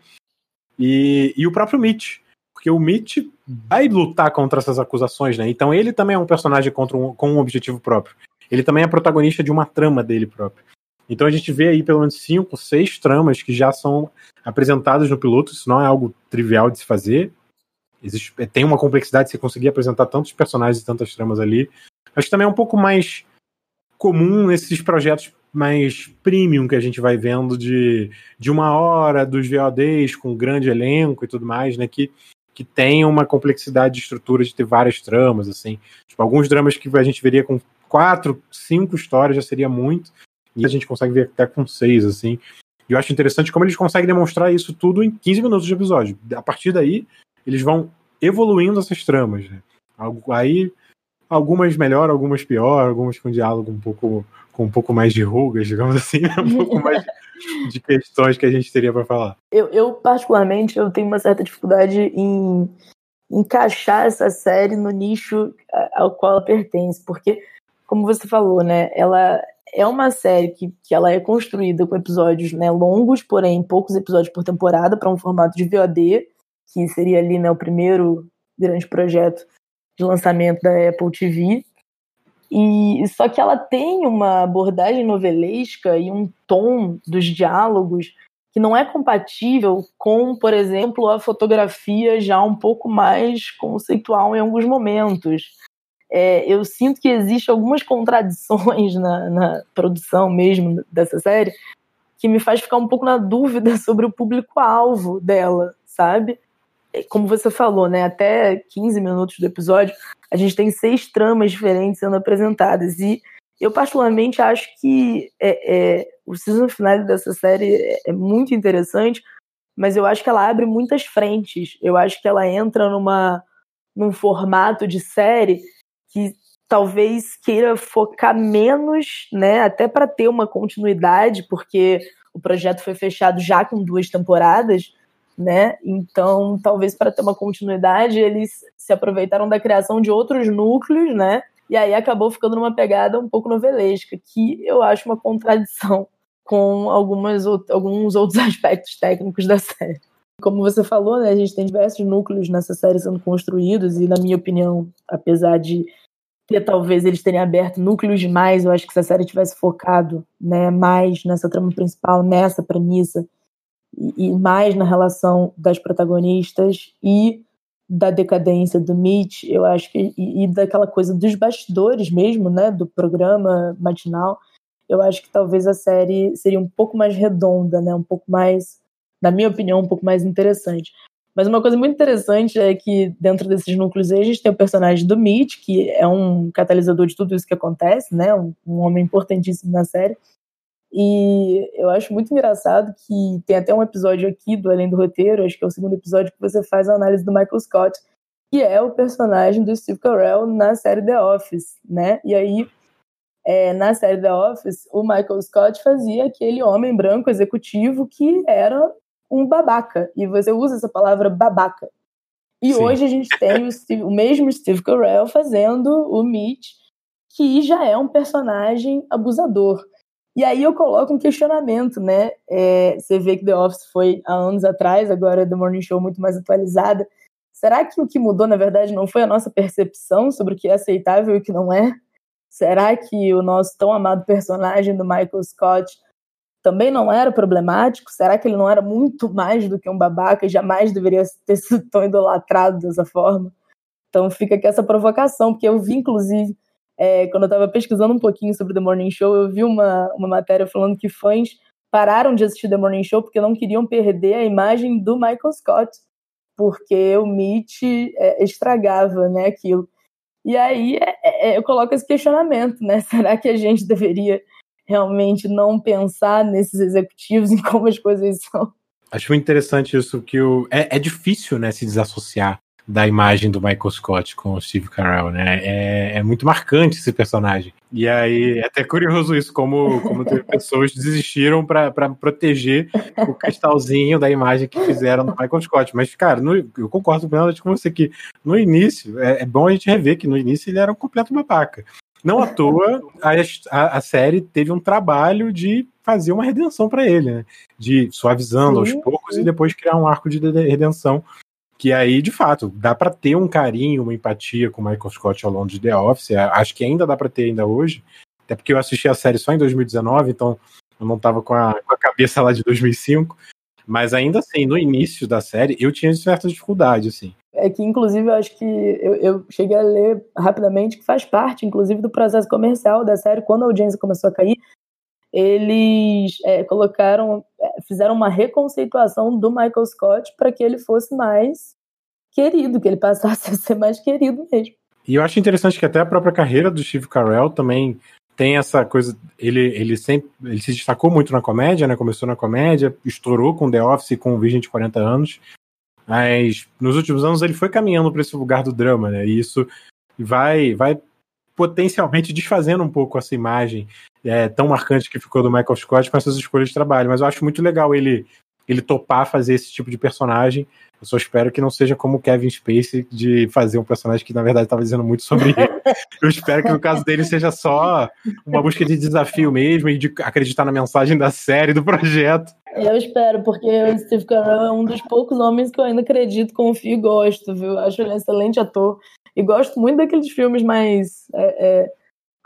E, e o próprio Mitch. Porque o Mitch vai lutar contra essas acusações, né? Então ele também é um personagem um, com um objetivo próprio. Ele também é protagonista de uma trama dele próprio. Então a gente vê aí pelo menos cinco, seis tramas que já são apresentadas no piloto. Isso não é algo trivial de se fazer. Existe, é, tem uma complexidade de você conseguir apresentar tantos personagens e tantas tramas ali. Acho que também é um pouco mais comum nesses projetos mais premium que a gente vai vendo de, de uma hora dos VODs com grande elenco e tudo mais, né? Que, que tem uma complexidade de estrutura de ter várias tramas, assim. Tipo, alguns dramas que a gente veria com quatro, cinco histórias já seria muito, e a gente consegue ver até com seis, assim. E eu acho interessante como eles conseguem demonstrar isso tudo em 15 minutos de episódio. A partir daí, eles vão evoluindo essas tramas. Né? Aí algumas melhor, algumas pior, algumas com diálogo um pouco com um pouco mais de rugas, digamos assim, um pouco mais de questões que a gente teria para falar. Eu, eu, particularmente eu tenho uma certa dificuldade em encaixar essa série no nicho ao qual ela pertence, porque como você falou, né, ela é uma série que, que ela é construída com episódios né, longos, porém poucos episódios por temporada para um formato de VOD que seria ali né, o primeiro grande projeto de lançamento da Apple TV. E só que ela tem uma abordagem novelesca e um tom dos diálogos que não é compatível com, por exemplo, a fotografia já um pouco mais conceitual em alguns momentos. É, eu sinto que existem algumas contradições na, na, produção mesmo dessa série que me faz ficar um pouco na dúvida sobre o público-alvo dela, sabe? É, como você falou, né? Até 15 minutos do episódio, a gente tem seis tramas diferentes sendo apresentadas. E eu, particularmente, acho que é, é, o season final dessa série é, é muito interessante, mas eu acho que ela abre muitas frentes. Eu acho que ela entra numa, num formato de série que talvez queira focar menos, né, até para ter uma continuidade, porque o projeto foi fechado já com duas temporadas, né? Então, talvez para ter uma continuidade, eles se aproveitaram da criação de outros núcleos, né? E aí acabou ficando numa pegada um pouco novelesca, que eu acho uma contradição com algumas, alguns outros aspectos técnicos da série. Como você falou, né, a gente tem diversos núcleos nessa série sendo construídos, e na minha opinião, apesar de ter talvez eles terem aberto núcleos demais, eu acho que se a série tivesse focado né, mais nessa trama principal, nessa premissa, e, mais na relação das protagonistas e da decadência do Mitch, eu acho que e, e, daquela coisa dos bastidores mesmo, né, do programa matinal, eu acho que talvez a série seria um pouco mais redonda, né, um pouco mais, na minha opinião, um pouco mais interessante. Mas uma coisa muito interessante é que dentro desses núcleos aí a gente tem o personagem do Mitch, que é um catalisador de tudo isso que acontece, né, um, um homem importantíssimo na série. E eu acho muito engraçado que tem até um episódio aqui do Além do Roteiro, acho que é o segundo episódio, que você faz a análise do Michael Scott, que é o personagem do Steve Carell na série The Office, né? E aí, é, na série The Office, o Michael Scott fazia aquele homem branco executivo que era um babaca. E você usa essa palavra babaca. E Sim. hoje a gente tem o, Steve, o mesmo Steve Carell fazendo o Mitch, que já é um personagem abusador. E aí eu coloco um questionamento, né? É, você vê que The Office foi há anos atrás, agora The Morning Show muito mais atualizada. Será que o que mudou, na verdade, não foi a nossa percepção sobre o que é aceitável e o que não é? Será que o nosso tão amado personagem do Michael Scott também não era problemático? Será que ele não era muito mais do que um babaca e jamais deveria ter sido tão idolatrado dessa forma? Então fica aqui essa provocação, porque eu vi, inclusive, é, quando eu estava pesquisando um pouquinho sobre The Morning Show, eu vi uma, uma matéria falando que fãs pararam de assistir The Morning Show porque não queriam perder a imagem do Michael Scott, porque o Mitch é, estragava né, aquilo. E aí é, é eu coloco esse questionamento, né? Será que a gente deveria realmente não pensar nesses executivos, em como as coisas são? Acho interessante isso, que o... é, é difícil né, se desassociar da imagem do Michael Scott com o Steve Carell, né? É, é muito marcante esse personagem. E aí é até curioso isso, como, como pessoas desistiram para proteger o cristalzinho da imagem que fizeram do Michael Scott. Mas, cara, no, eu concordo plenamente com você que no início, é, é, bom a gente rever que no início ele era um completo babaca. Não à toa, a, a, série teve um trabalho de fazer uma redenção para ele, né? De suavizando sim, aos poucos sim. e depois criar um arco de redenção que aí, de fato, dá para ter um carinho, uma empatia com o Michael Scott ao longo de The Office. É, acho que ainda dá para ter ainda hoje. Até porque eu assisti a série só em 2019, então eu não tava com a, com a cabeça lá de 2005. Mas ainda assim, no início da série, eu tinha certa dificuldade, assim. É que, inclusive, eu acho que eu, eu, cheguei a ler rapidamente que faz parte, inclusive, do processo comercial da série. Quando a audiência começou a cair, eles é, colocaram, é, fizeram uma reconceituação do Michael Scott para que ele fosse mais querido, que ele passasse a ser mais querido mesmo. E eu acho interessante que até a própria carreira do Steve Carell também tem essa coisa. Ele, ele sempre ele se destacou muito na comédia, né? Começou na comédia, estourou com The Office com Virgem de 40 anos. Mas nos últimos anos ele foi caminhando para esse lugar do drama, né? E isso vai, vai potencialmente desfazendo um pouco essa imagem é, tão marcante que ficou do Michael Scott com essas escolhas de trabalho. Mas eu acho muito legal ele, ele topar fazer esse tipo de personagem. Eu só espero que não seja como o Kevin Spacey de fazer um personagem que na verdade estava dizendo muito sobre ele. Eu espero que no caso dele seja só uma busca de desafio mesmo e de acreditar na mensagem da série, do projeto. Eu espero, porque o Steve Carell é um dos poucos homens que eu ainda acredito, confio e gosto, viu? Acho ele um excelente ator. E gosto muito daqueles filmes mais. É, é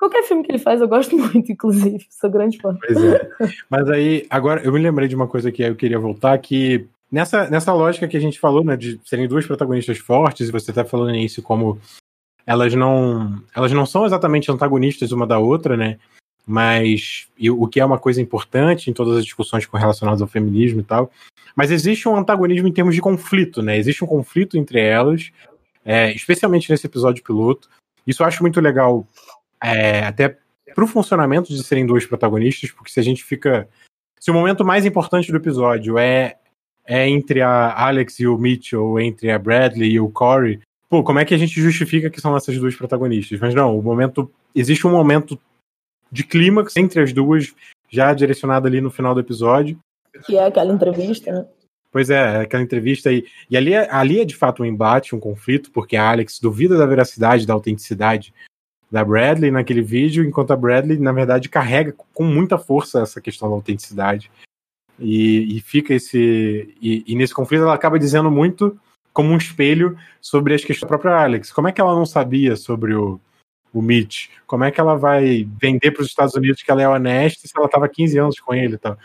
Qualquer filme que ele faz eu gosto muito, inclusive. Sou grande fã. Pois é. Mas aí, agora, eu me lembrei de uma coisa que eu queria voltar, que nessa, nessa lógica que a gente falou, né, de serem duas protagonistas fortes, e você tá falando isso como elas não elas não são exatamente antagonistas uma da outra, né? Mas e, o que é uma coisa importante em todas as discussões relacionadas ao feminismo e tal. Mas existe um antagonismo em termos de conflito, né? Existe um conflito entre elas, é, especialmente nesse episódio piloto. Isso eu acho muito legal é, até para o funcionamento de serem dois protagonistas, porque se a gente fica. Se o momento mais importante do episódio é, é entre a Alex e o Mitchell, entre a Bradley e o Corey, pô, como é que a gente justifica que são essas duas protagonistas? Mas não, o momento. Existe um momento de clímax entre as duas, já direcionado ali no final do episódio. Que é aquela entrevista, né? Pois é, aquela entrevista aí. E ali é, ali é de fato um embate, um conflito, porque a Alex duvida da veracidade, da autenticidade da Bradley naquele vídeo, enquanto a Bradley, na verdade, carrega com muita força essa questão da autenticidade. E, e fica esse. E, e, nesse conflito ela acaba dizendo muito como um espelho sobre as questões da própria Alex. Como é que ela não sabia sobre o, o Mitch? Como é que ela vai vender para os Estados Unidos que ela é honesta se ela estava 15 anos com ele e tal?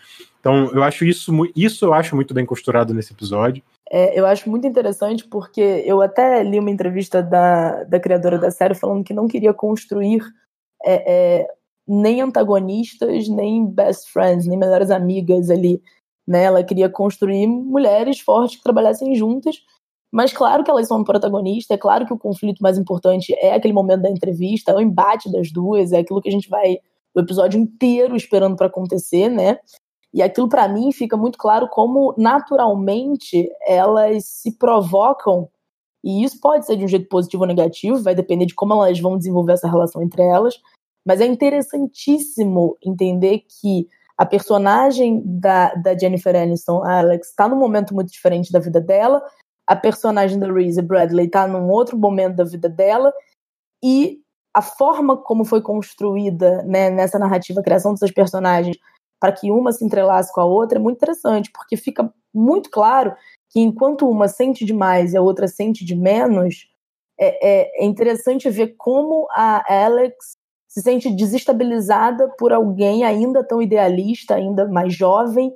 Então, eu acho isso, isso eu acho muito bem costurado nesse episódio. É, eu acho muito interessante porque eu até li uma entrevista da, da criadora da série falando que não queria construir é, é, nem antagonistas, nem best friends, nem melhores amigas ali. Né? Ela queria construir mulheres fortes que trabalhassem juntas, mas claro que elas são protagonistas, é claro que o conflito mais importante é aquele momento da entrevista, é o embate das duas, é aquilo que a gente vai o episódio inteiro esperando para acontecer, né? E aquilo para mim fica muito claro como naturalmente elas se provocam e isso pode ser de um jeito positivo ou negativo, vai depender de como elas vão desenvolver essa relação entre elas. Mas é interessantíssimo entender que a personagem da, da Jennifer Aniston, Alex, está num momento muito diferente da vida dela. A personagem da Reese Bradley está num outro momento da vida dela. E a forma como foi construída né, nessa narrativa, a criação dessas personagens, para que uma se entrelace com a outra é muito interessante, porque fica muito claro que enquanto uma sente demais e a outra sente de menos, é, é, é interessante ver como a Alex se sente desestabilizada por alguém ainda tão idealista, ainda mais jovem,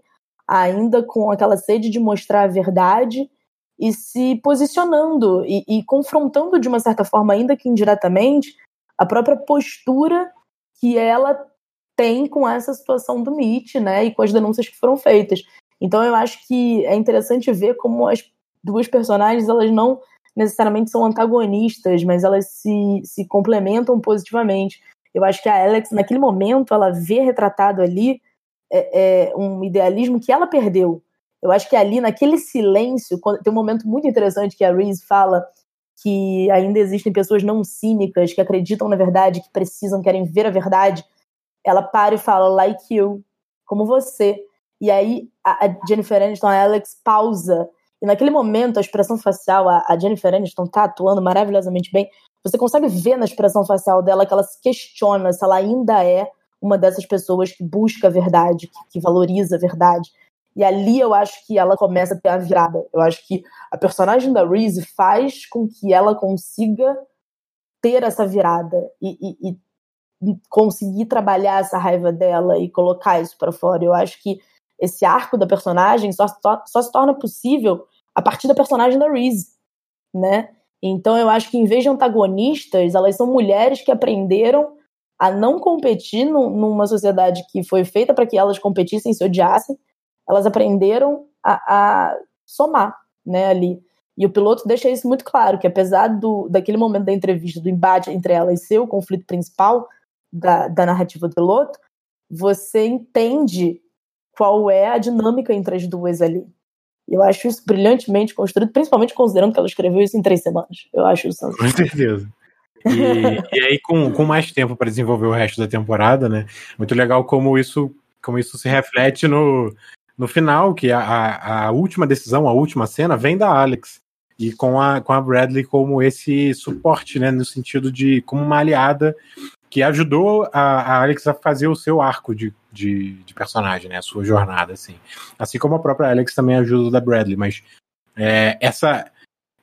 ainda com aquela sede de mostrar a verdade e se posicionando e, e confrontando de uma certa forma, ainda que indiretamente, a própria postura que ela tem com essa situação do MIT, né, e com as denúncias que foram feitas. Então eu acho que é interessante ver como as duas personagens elas não necessariamente são antagonistas, mas elas se, se complementam positivamente. Eu acho que a Alex, naquele momento, ela vê retratado ali é, é, um idealismo que ela perdeu. Eu acho que ali, naquele silêncio, quando, tem um momento muito interessante que a Reese fala que ainda existem pessoas não cínicas que acreditam na verdade, que precisam, querem ver a verdade ela para e fala like you, como você. E aí a, Jennifer Aniston, a Alex, pausa. E naquele momento, a expressão facial, a, a Jennifer Aniston tá atuando maravilhosamente bem. Você consegue ver na expressão facial dela que ela se questiona se ela ainda é uma dessas pessoas que busca a verdade, que, que valoriza a verdade. E ali eu acho que ela começa a ter a virada. Eu acho que a personagem da Reese faz com que ela consiga ter essa virada e, e, e conseguir trabalhar essa raiva dela e colocar isso para fora. Eu acho que esse arco da personagem só, só, só, se torna possível a partir da personagem da Reese, né? Então eu acho que em vez de antagonistas, elas são mulheres que aprenderam a não competir numa sociedade que foi feita para que elas competissem e se odiassem. Elas aprenderam a, a somar, né, ali. E o piloto deixa isso muito claro, que apesar do, daquele momento da entrevista, do embate entre elas ser o conflito principal, da, da narrativa do piloto, você entende qual é a dinâmica entre as duas ali. Eu acho isso brilhantemente construído, principalmente considerando que ela escreveu isso em três semanas. Eu acho isso. Com certeza. E, e aí, com, com mais tempo para desenvolver o resto da temporada, né? Muito legal como isso, como isso se reflete no, no final, que a, a última decisão, a última cena, vem da Alex. E com a, com a Bradley como esse suporte, né? No sentido de como uma aliada que ajudou a, a, Alex a fazer o seu arco de, de, de, personagem, né? A sua jornada, assim. Assim como a própria Alex também ajuda da Bradley, mas é, essa,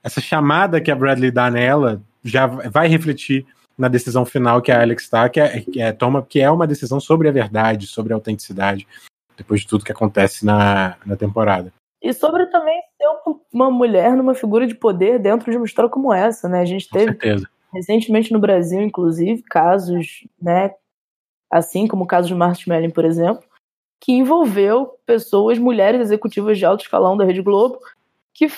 essa chamada que a Bradley dá nela já vai refletir na decisão final que a Alex está, que é, que é, toma, que é uma decisão sobre a verdade, sobre a autenticidade, depois de tudo que acontece na, na temporada. E sobre também ser uma mulher numa figura de poder dentro de uma história como essa, né? A gente teve certeza. recentemente no Brasil, inclusive, casos, né? Assim como o caso de Melling, por exemplo, que envolveu pessoas, mulheres executivas de alto escalão da Rede Globo, que,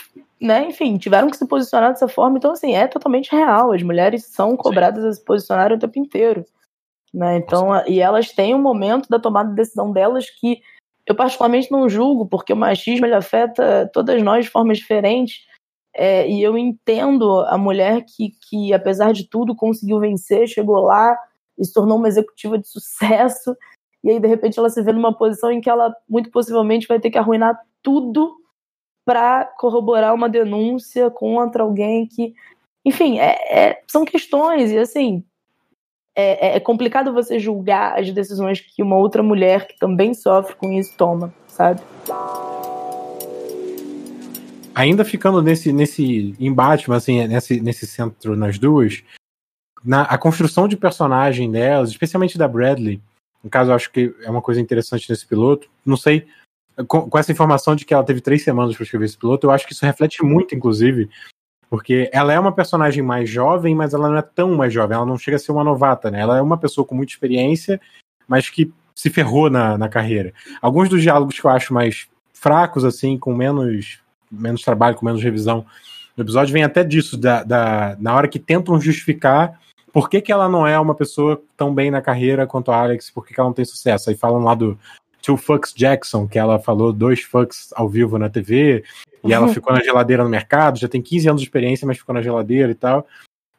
né, enfim, tiveram que se posicionar dessa forma. Então, assim, é totalmente real. As mulheres são cobradas Sim. a se posicionarem o tempo inteiro. Né? Então, e elas têm um momento da tomada de decisão delas que eu particularmente não julgo, porque o machismo ele afeta todas nós de formas diferentes. É, e eu entendo a mulher que, que, apesar de tudo, conseguiu vencer, chegou lá e se tornou uma executiva de sucesso. E aí, de repente, ela se vê numa posição em que ela, muito possivelmente, vai ter que arruinar tudo para corroborar uma denúncia contra alguém que. Enfim, é, é, são questões, e assim, é, é, é, complicado você julgar as decisões que uma outra mulher que também sofre com isso toma, sabe? Ainda ficando nesse, nesse embate, mas assim, nesse, nesse centro nas duas, na, a construção de personagem delas, especialmente da Bradley, no caso, eu acho que é uma coisa interessante nesse piloto. Não sei, com, com essa informação de que ela teve três semanas para escrever esse piloto, eu acho que isso reflete muito, inclusive, porque ela é uma personagem mais jovem, mas ela não é tão mais jovem, ela não chega a ser uma novata, né? Ela é uma pessoa com muita experiência, mas que se ferrou na, na carreira. Alguns dos diálogos que eu acho mais fracos, assim, com menos, menos trabalho, com menos revisão no episódio, vem até disso, da, da, na hora que tentam justificar por que, que ela não é uma pessoa tão bem na carreira quanto a Alex, por que, que ela não tem sucesso. Aí falam lá do Two Fucks Jackson, que ela falou dois fucks ao vivo na TV, e ela uhum. ficou na geladeira no mercado, já tem 15 anos de experiência, mas ficou na geladeira e tal.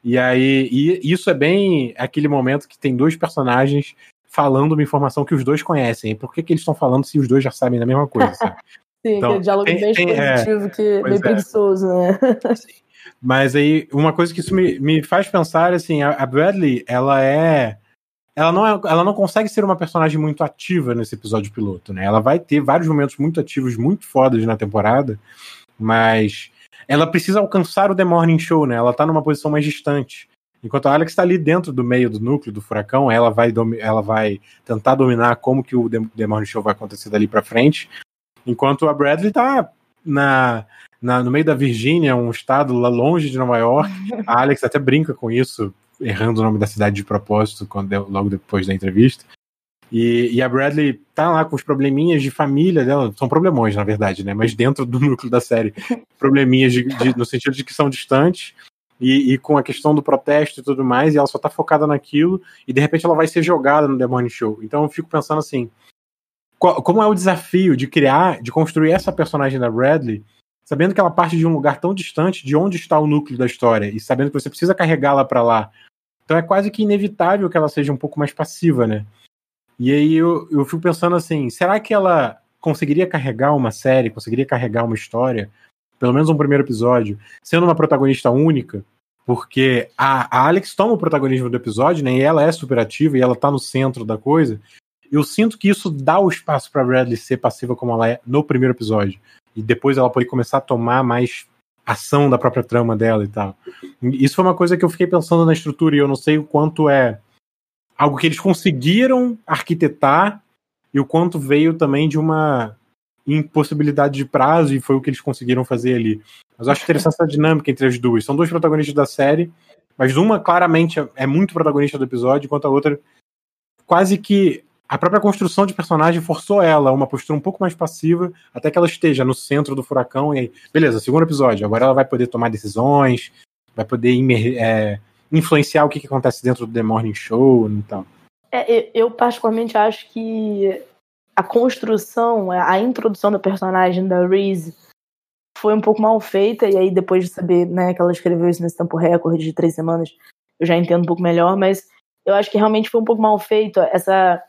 E aí, e isso é bem aquele momento que tem dois personagens falando uma informação que os dois conhecem. Por que, que eles estão falando se os dois já sabem da mesma coisa? Sim, então, aquele diálogo tem, bem tem, positivo, é, que bem é. preguiçoso, né? Mas aí, uma coisa que isso me, me faz pensar, assim, a, a Bradley, ela é ela não, é, ela não consegue ser uma personagem muito ativa nesse episódio piloto, né? Ela vai ter vários momentos muito ativos, muito fodas na temporada, mas ela precisa alcançar o The Morning Show, né? Ela tá numa posição mais distante. Enquanto a Alex está ali dentro do meio do núcleo do furacão, ela vai, ela vai tentar dominar como que o The Morning Show vai acontecer dali para frente. Enquanto a Bradley tá na, na, no meio da Virgínia, um estado lá longe de Nova York. A Alex até brinca com isso, errando o nome da cidade de propósito quando, logo depois da entrevista. E, e, a Bradley tá lá com os probleminhas de família dela, são problemões, na verdade, né? Mas dentro do núcleo da série, probleminhas de, de, no sentido de que são distantes, e, e, com a questão do protesto e tudo mais, e ela só tá focada naquilo, e de repente ela vai ser jogada no The Morning Show. Então eu fico pensando assim: qual, como é o desafio de criar, de construir essa personagem da Bradley, sabendo que ela parte de um lugar tão distante de onde está o núcleo da história, e sabendo que você precisa carregá-la para lá então é quase que inevitável que ela seja um pouco mais passiva, né? E aí eu, eu fico pensando assim, será que ela conseguiria carregar uma série, conseguiria carregar uma história, pelo menos um primeiro episódio, sendo uma protagonista única? Porque a, a Alex toma o protagonismo do episódio, né? E ela é superativa e ela tá no centro da coisa. Eu sinto que isso dá o espaço para Bradley ser passiva como ela é no primeiro episódio. E depois ela pode começar a tomar mais ação da própria trama dela e tal. Isso foi uma coisa que eu fiquei pensando na estrutura e eu não sei o quanto é algo que eles conseguiram arquitetar e o quanto veio também de uma impossibilidade de prazo e foi o que eles conseguiram fazer ali. Mas eu acho interessante essa dinâmica entre as duas. São dois protagonistas da série, mas uma claramente é muito protagonista do episódio, enquanto a outra quase que a própria construção de personagem forçou ela a uma postura um pouco mais passiva, até que ela esteja no centro do furacão. E aí, beleza, segundo episódio, agora ela vai poder tomar decisões, vai poder é, influenciar o que, que, acontece dentro do The Morning Show e tal. É, eu, particularmente, acho que a construção, a introdução da personagem da Reese foi um pouco mal feita, e aí depois de saber né, que ela escreveu isso nesse tempo recorde de três semanas, eu já entendo um pouco melhor, mas eu acho que realmente foi um pouco mal feito essa é, é, é,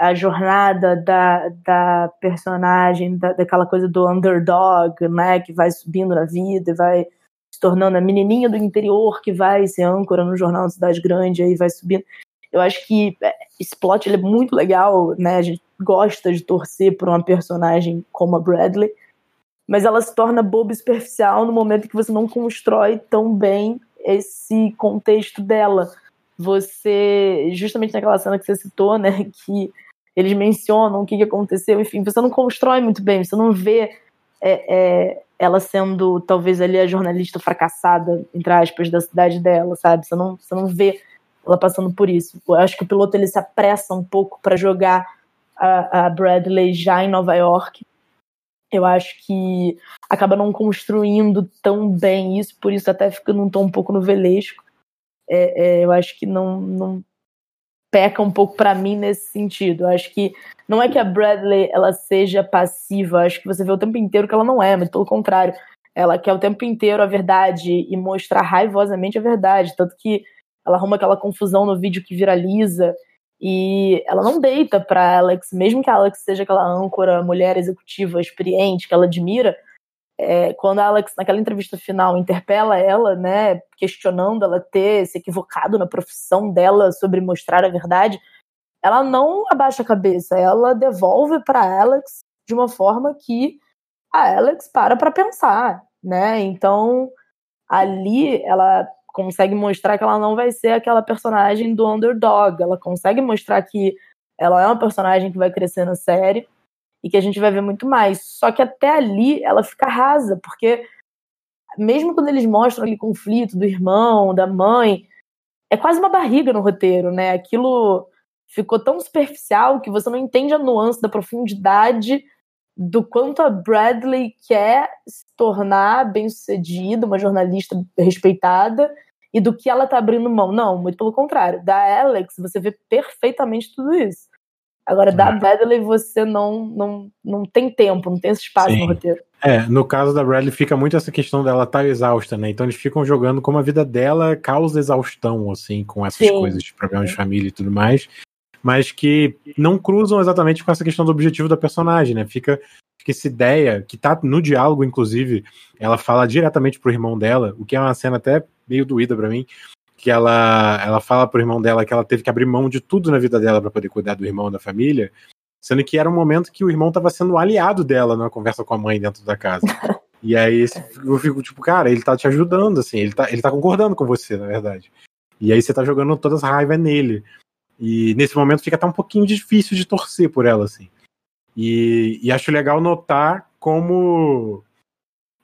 a jornada da, da personagem, da, daquela coisa do underdog, né, que vai subindo na vida e vai se tornando a menininha do interior que vai ser âncora no jornal da cidade grande, aí vai subindo. Eu acho que esse plot é muito legal, né, a gente gosta de torcer por uma personagem como a Bradley, mas ela se torna boba e superficial no momento que você não constrói tão bem esse contexto dela. Você, justamente naquela cena que você citou, né, que eles mencionam o que, aconteceu, enfim, você não constrói muito bem, você não vê é, é, ela sendo talvez ali a jornalista fracassada, entre aspas, da cidade dela, sabe? Você não, você não vê ela passando por isso. Eu acho que o piloto ele se apressa um pouco para jogar a, a Bradley já em Nova York. Eu acho que acaba não construindo tão bem isso, por isso até fica num tom um pouco novelesco. É, é, eu acho que não, não peca um pouco para mim nesse sentido. Eu acho que não é que a Bradley ela seja passiva, acho que você vê o tempo inteiro que ela não é, mas pelo contrário, ela quer o tempo inteiro a verdade e mostrar raivosamente a verdade, tanto que ela arruma aquela confusão no vídeo que viraliza e ela não deita para Alex, mesmo que a Alex seja aquela âncora, mulher executiva experiente que ela admira. É, quando a Alex, naquela entrevista final, interpela ela, né, questionando ela ter se equivocado na profissão dela sobre mostrar a verdade, ela não abaixa a cabeça, ela devolve para Alex de uma forma que a Alex para para pensar, né? Então, ali ela consegue mostrar que ela não vai ser aquela personagem do underdog. Ela consegue mostrar que ela é uma personagem que vai crescer na série e que a gente vai ver muito mais. Só que até ali ela fica rasa, porque mesmo quando eles mostram aquele conflito do irmão, da mãe, é quase uma barriga no roteiro, né? Aquilo ficou tão superficial que você não entende a nuance da profundidade do quanto a Bradley quer se tornar bem-sucedida, uma jornalista respeitada, e do que ela tá abrindo mão. Não, muito pelo contrário. Da Alex, você vê perfeitamente tudo isso. Agora, da uhum. Bradley, você não, não, não tem tempo, não tem esse espaço Sim. no roteiro. É, no caso da Bradley fica muito essa questão dela estar tá exausta, né? Então eles ficam jogando como a vida dela causa exaustão, assim, com essas Sim. coisas, de problemas de família e tudo mais, mas que não cruzam exatamente com essa questão do objetivo da personagem, né? Fica, fica essa ideia, que tá no diálogo, inclusive, ela fala diretamente pro irmão dela, o que é uma cena até meio doída para mim, que ela, ela fala pro irmão dela que ela teve que abrir mão de tudo na vida dela para poder cuidar do irmão da família, sendo que era um momento que o irmão tava sendo aliado dela numa conversa com a mãe dentro da casa. E aí eu fico tipo, cara, ele tá te ajudando, assim, ele tá, ele tá concordando com você, na verdade. E aí você tá jogando todas as raivas nele. E nesse momento fica até um pouquinho difícil de torcer por ela, assim. E, e acho legal notar como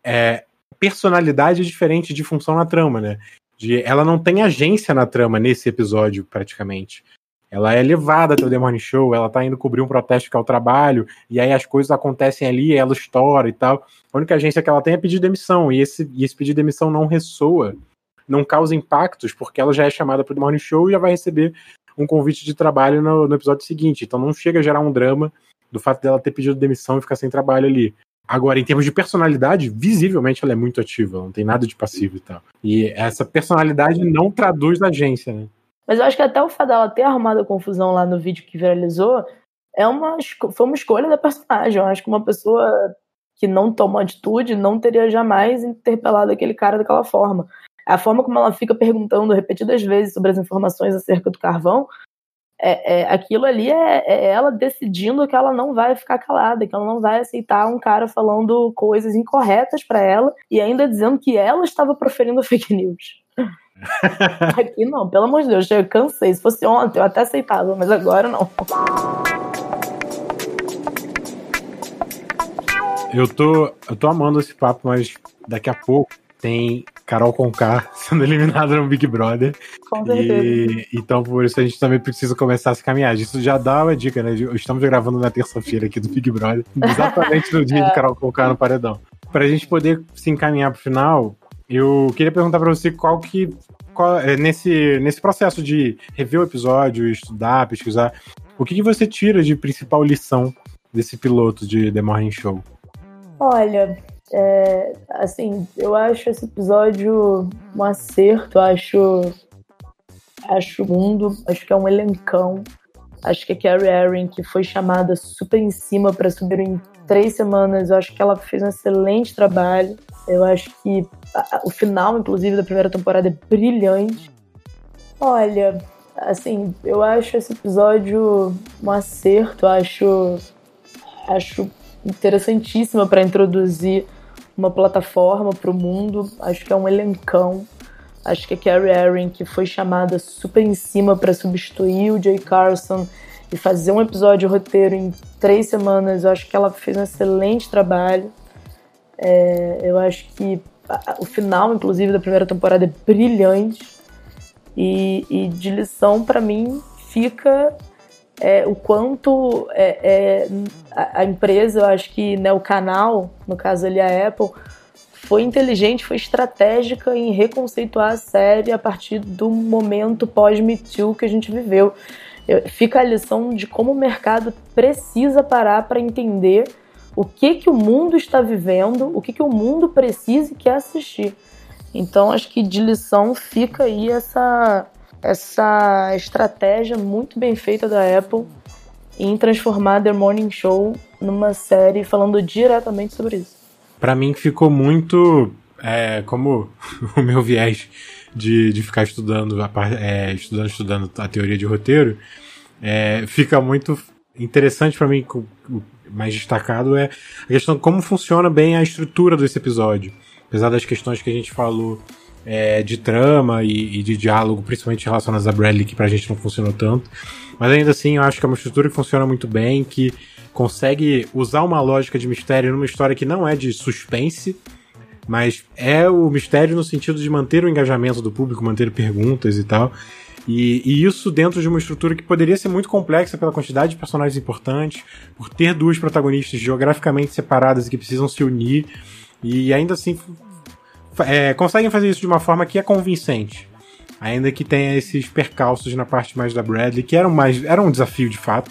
é, personalidade diferente de função na trama, né? De, ela não tem agência na trama nesse episódio, praticamente. Ela é levada até o The Morning Show, ela tá indo cobrir um protesto que é o trabalho, e aí as coisas acontecem ali, ela estoura e tal. A única agência que ela tem é pedir demissão, e esse, e esse pedido de demissão não ressoa, não causa impactos, porque ela já é chamada pro The Morning Show e já vai receber um convite de trabalho no, no episódio seguinte. Então não chega a gerar um drama do fato dela ter pedido demissão e ficar sem trabalho ali. Agora, em termos de personalidade, visivelmente ela é muito ativa, não tem nada de passivo e tal. E essa personalidade não traduz na agência, né? Mas eu acho que até o fato dela ter arrumado a confusão lá no vídeo que viralizou é uma, foi uma escolha da personagem. Eu acho que uma pessoa que não tomou atitude não teria jamais interpelado aquele cara daquela forma. A forma como ela fica perguntando repetidas vezes sobre as informações acerca do carvão é, é, aquilo ali é, é, ela decidindo que ela não vai ficar calada, que ela não vai aceitar um cara falando coisas incorretas para ela e ainda dizendo que ela estava proferindo fake news. Aqui não, pelo amor de Deus, eu cansei. Se fosse ontem, eu até aceitava, mas agora não. Eu tô, eu tô amando esse papo, mas daqui a pouco tem Carol Conká sendo eliminada no Big Brother. Com certeza. E, então, por isso a gente também precisa começar a se caminhar. Isso já dá uma dica, né? Estamos gravando na terça-feira aqui do Big Brother, exatamente no dia é. de Carol Conká no paredão. Pra gente poder se encaminhar pro final, eu queria perguntar pra você qual que. Qual, é, nesse, nesse processo de rever o episódio, estudar, pesquisar, o que, que você tira de principal lição desse piloto de The Morning Show? Olha, é, assim, eu acho esse episódio um acerto, acho acho mundo, acho que é um elencão. Acho que a Carrie Erin, que foi chamada super em cima para subir em três semanas, eu acho que ela fez um excelente trabalho. Eu acho que a, o final, inclusive, da primeira temporada é brilhante. Olha, assim, eu acho esse episódio um acerto, acho, acho interessantíssima para introduzir uma plataforma para o mundo. Acho que é um elencão. Acho que a Carrie Erin, que foi chamada super em cima para substituir o Jay Carson e fazer um episódio roteiro em três semanas, eu acho que ela fez um excelente trabalho. É, eu acho que o final, inclusive, da primeira temporada é brilhante. E, e de lição, para mim, fica é, o quanto é, é, a, empresa, eu acho que né, o canal, no caso ali a Apple, foi inteligente, foi estratégica em reconceituar a série a partir do momento pós-Me que a gente viveu. Fica a lição de como o mercado precisa parar para entender o que, que o mundo está vivendo, o que, que o mundo precisa e quer assistir. Então, acho que de lição fica aí essa, essa estratégia muito bem feita da Apple em transformar The Morning Show numa série falando diretamente sobre isso. Para mim ficou muito é, como o meu viés de, de ficar estudando, é, estudando, estudando a teoria de roteiro, é, fica muito interessante para mim, mais destacado é a questão de como funciona bem a estrutura desse episódio. Apesar das questões que a gente falou é, de trama e, e, de diálogo, principalmente relacionadas a Bradley, que pra gente não funcionou tanto. Mas ainda assim, eu acho que é uma estrutura que funciona muito bem, que consegue usar uma lógica de mistério numa história que não é de suspense, mas é o mistério no sentido de manter o engajamento do público, manter perguntas e tal. E, e, isso dentro de uma estrutura que poderia ser muito complexa pela quantidade de personagens importantes, por ter duas protagonistas geograficamente separadas e que precisam se unir, e ainda assim é, conseguem fazer isso de uma forma que é convincente. Ainda que tenha esses percalços na parte mais da Bradley, que eram mais. Era um desafio de fato,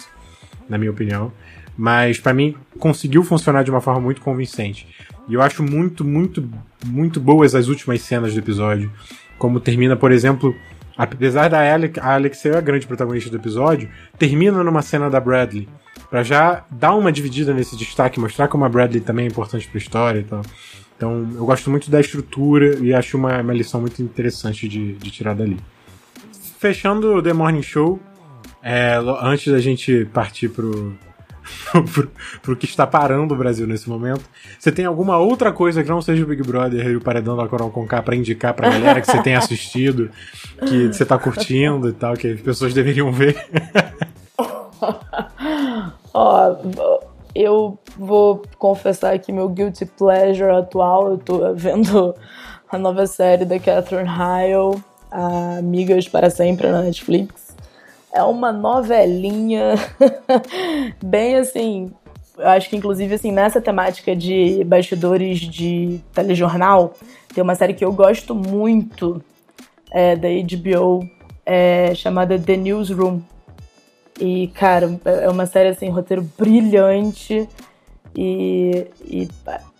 na minha opinião. Mas para mim conseguiu funcionar de uma forma muito convincente. E eu acho muito, muito, muito boas as últimas cenas do episódio. Como termina, por exemplo, apesar da Alex, a Alex ser a grande protagonista do episódio, termina numa cena da Bradley. para já dar uma dividida nesse destaque, mostrar como a Bradley também é importante pra história e tal. Então, eu gosto muito da estrutura e acho uma, uma lição muito interessante de, de tirar dali. Fechando o The Morning Show, é, antes da gente partir pro, pro, pro, que está parando o Brasil nesse momento. Você tem alguma outra coisa que não seja o Big Brother e o Paredão da Coral com K pra indicar pra galera que você tem assistido, que você tá curtindo e tal, que as pessoas deveriam ver? Ó, eu vou confessar que meu guilty pleasure atual, eu tô vendo a nova série da Catherine Heil, Amigas para Sempre na Netflix é uma novelinha bem assim. Eu acho que inclusive assim, nessa temática de bastidores de telejornal, tem uma série que eu gosto muito é, da HBO é, chamada The Newsroom. E, cara, é uma série assim, roteiro brilhante. E, e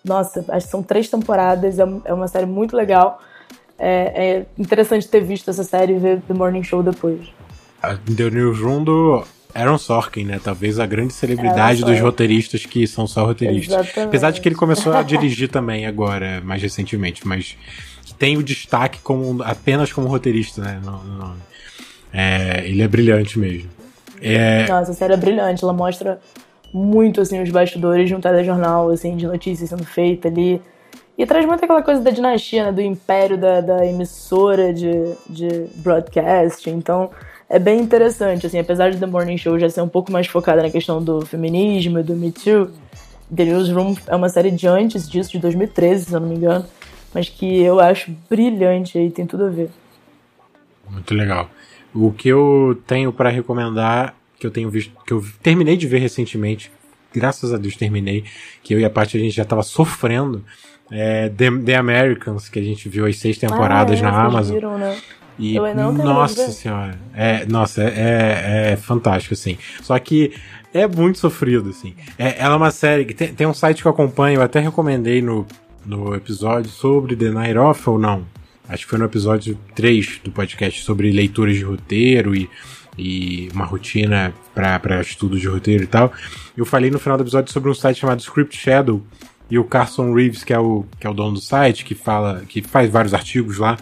nossa, acho que são três temporadas, é, é uma série muito legal. É, é interessante ter visto essa série e ver The Morning Show depois a The Newsroom do Aaron Sorkin, né? Talvez a grande celebridade dos roteiristas que são só roteiristas. Exatamente. Apesar de que ele começou a dirigir também agora, mais recentemente, mas tem o destaque como apenas como roteirista, né? É, ele é brilhante mesmo. É... Nossa, a série é brilhante. Ela mostra muito, assim, os bastidores de um telejornal, assim, de notícias sendo feita ali. E traz muito aquela coisa da dinastia, né? Do império da, da emissora de, de broadcast. Então, é bem interessante, assim, apesar de The Morning Show já ser um pouco mais focada na questão do feminismo e do Me Too, The Newsroom é uma série de antes disso, de 2013, se eu não me engano, mas que eu acho brilhante e tem tudo a ver. Muito legal. O que eu tenho para recomendar, que eu tenho visto, que eu terminei de ver recentemente, graças a Deus terminei, que eu e a parte a gente já tava sofrendo, é The, The Americans, que a gente viu as seis temporadas ah, é, na Amazon. Viram, né? E, nossa senhora, é, nossa, é, é, é, fantástico, assim. Só que é muito sofrido, assim. É, ela é uma série que tem, tem um site que eu acompanho, eu até recomendei no, no episódio sobre The Night Off ou não. Acho que foi no episódio 3 do podcast sobre leituras de roteiro e, e uma rotina para estudo de roteiro e tal. Eu falei no final do episódio sobre um site chamado Script Shadow e o Carson Reeves, que é o, que é o dono do site, que fala, que faz vários artigos lá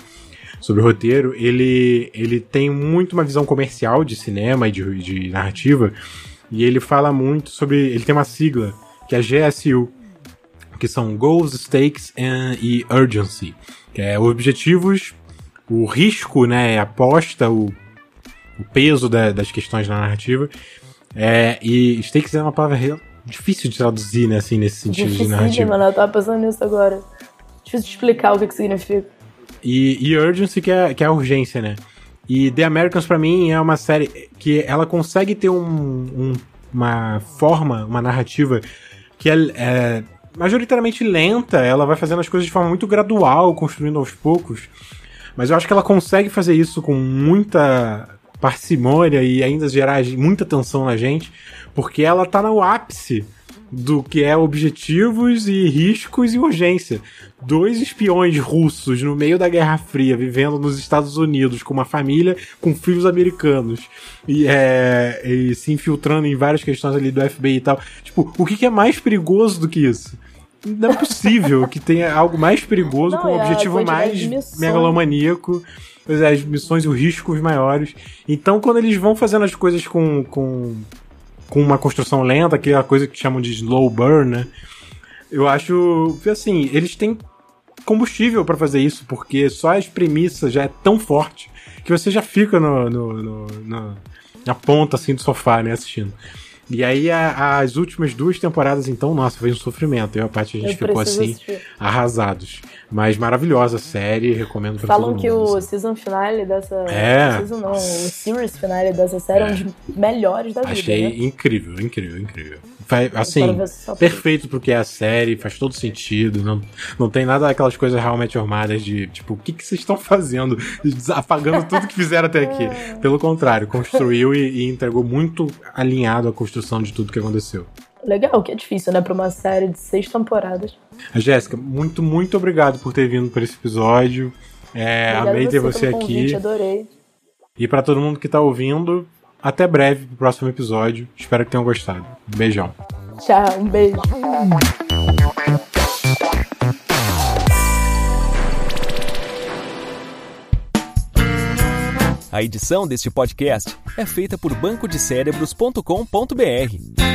sobre roteiro, ele, ele tem muito uma visão comercial de cinema e de, de narrativa, e ele fala muito sobre. Ele tem uma sigla, que é GSU, que são Goals, Stakes and, e Urgency, que é objetivos, o risco, né, aposta, o, o peso da, das questões na narrativa. É, e stakes é uma palavra difícil de traduzir, né, assim, nesse sentido Difícil, de narrativa. mano, eu tava pensando nisso agora. Difícil de explicar o que, que significa. E, e urgency, que é, que é a urgência, né? E The Americans, para mim, é uma série que ela consegue ter um, um, uma forma, uma narrativa que é, é, majoritariamente lenta, ela vai fazendo as coisas de forma muito gradual, construindo aos poucos. Mas eu acho que ela consegue fazer isso com muita parcimônia e ainda gerar muita tensão na gente, porque ela tá no ápice do que é objetivos e riscos e urgência. Dois espiões russos no meio da Guerra Fria, vivendo nos Estados Unidos, com uma família com filhos americanos, e, é, e se infiltrando em várias questões ali do FBI e tal. Tipo, o que, que é mais perigoso do que isso? Não é possível que tenha algo mais perigoso Não, com um é objetivo mais megalomaníaco. As missões e os riscos maiores. Então, quando eles vão fazendo as coisas com, com, com uma construção lenta, que é a coisa que chamam de slow burn, né? Eu acho que, assim, eles têm combustível pra fazer isso, porque só as premissas já é tão forte que você já fica no, no- no- no- na ponta, assim, do sofá, né, assistindo. E aí, a- as últimas duas temporadas, então, nossa, foi um sofrimento. Eu e a Paty, a gente Eu ficou assim, assistir. arrasados. Mas maravilhosa série, recomendo pra Falam todo mundo. que o assim. season finale dessa. É. Season não, o series finale dessa série é, um dos melhores da vida. Achei né? incrível, incrível, incrível. Assim, perfeito pro que é a série, faz todo sentido. Não, não tem nada daquelas coisas realmente armadas de tipo, o que, que vocês estão fazendo? Apagando tudo que fizeram até aqui. Pelo contrário, construiu e, e entregou muito alinhado a construção de tudo que aconteceu. Legal, que é difícil, né? Pra uma série de seis temporadas. A Jéssica, muito, muito obrigado por ter vindo para esse episódio. É, amei a ter você você aqui. convite, adorei. E pra todo mundo que tá ouvindo, até breve pro próximo episódio. Espero que tenham gostado. Um beijão. Tchau, um beijo. A edição deste podcast é feita por bancodecérebros.com.br.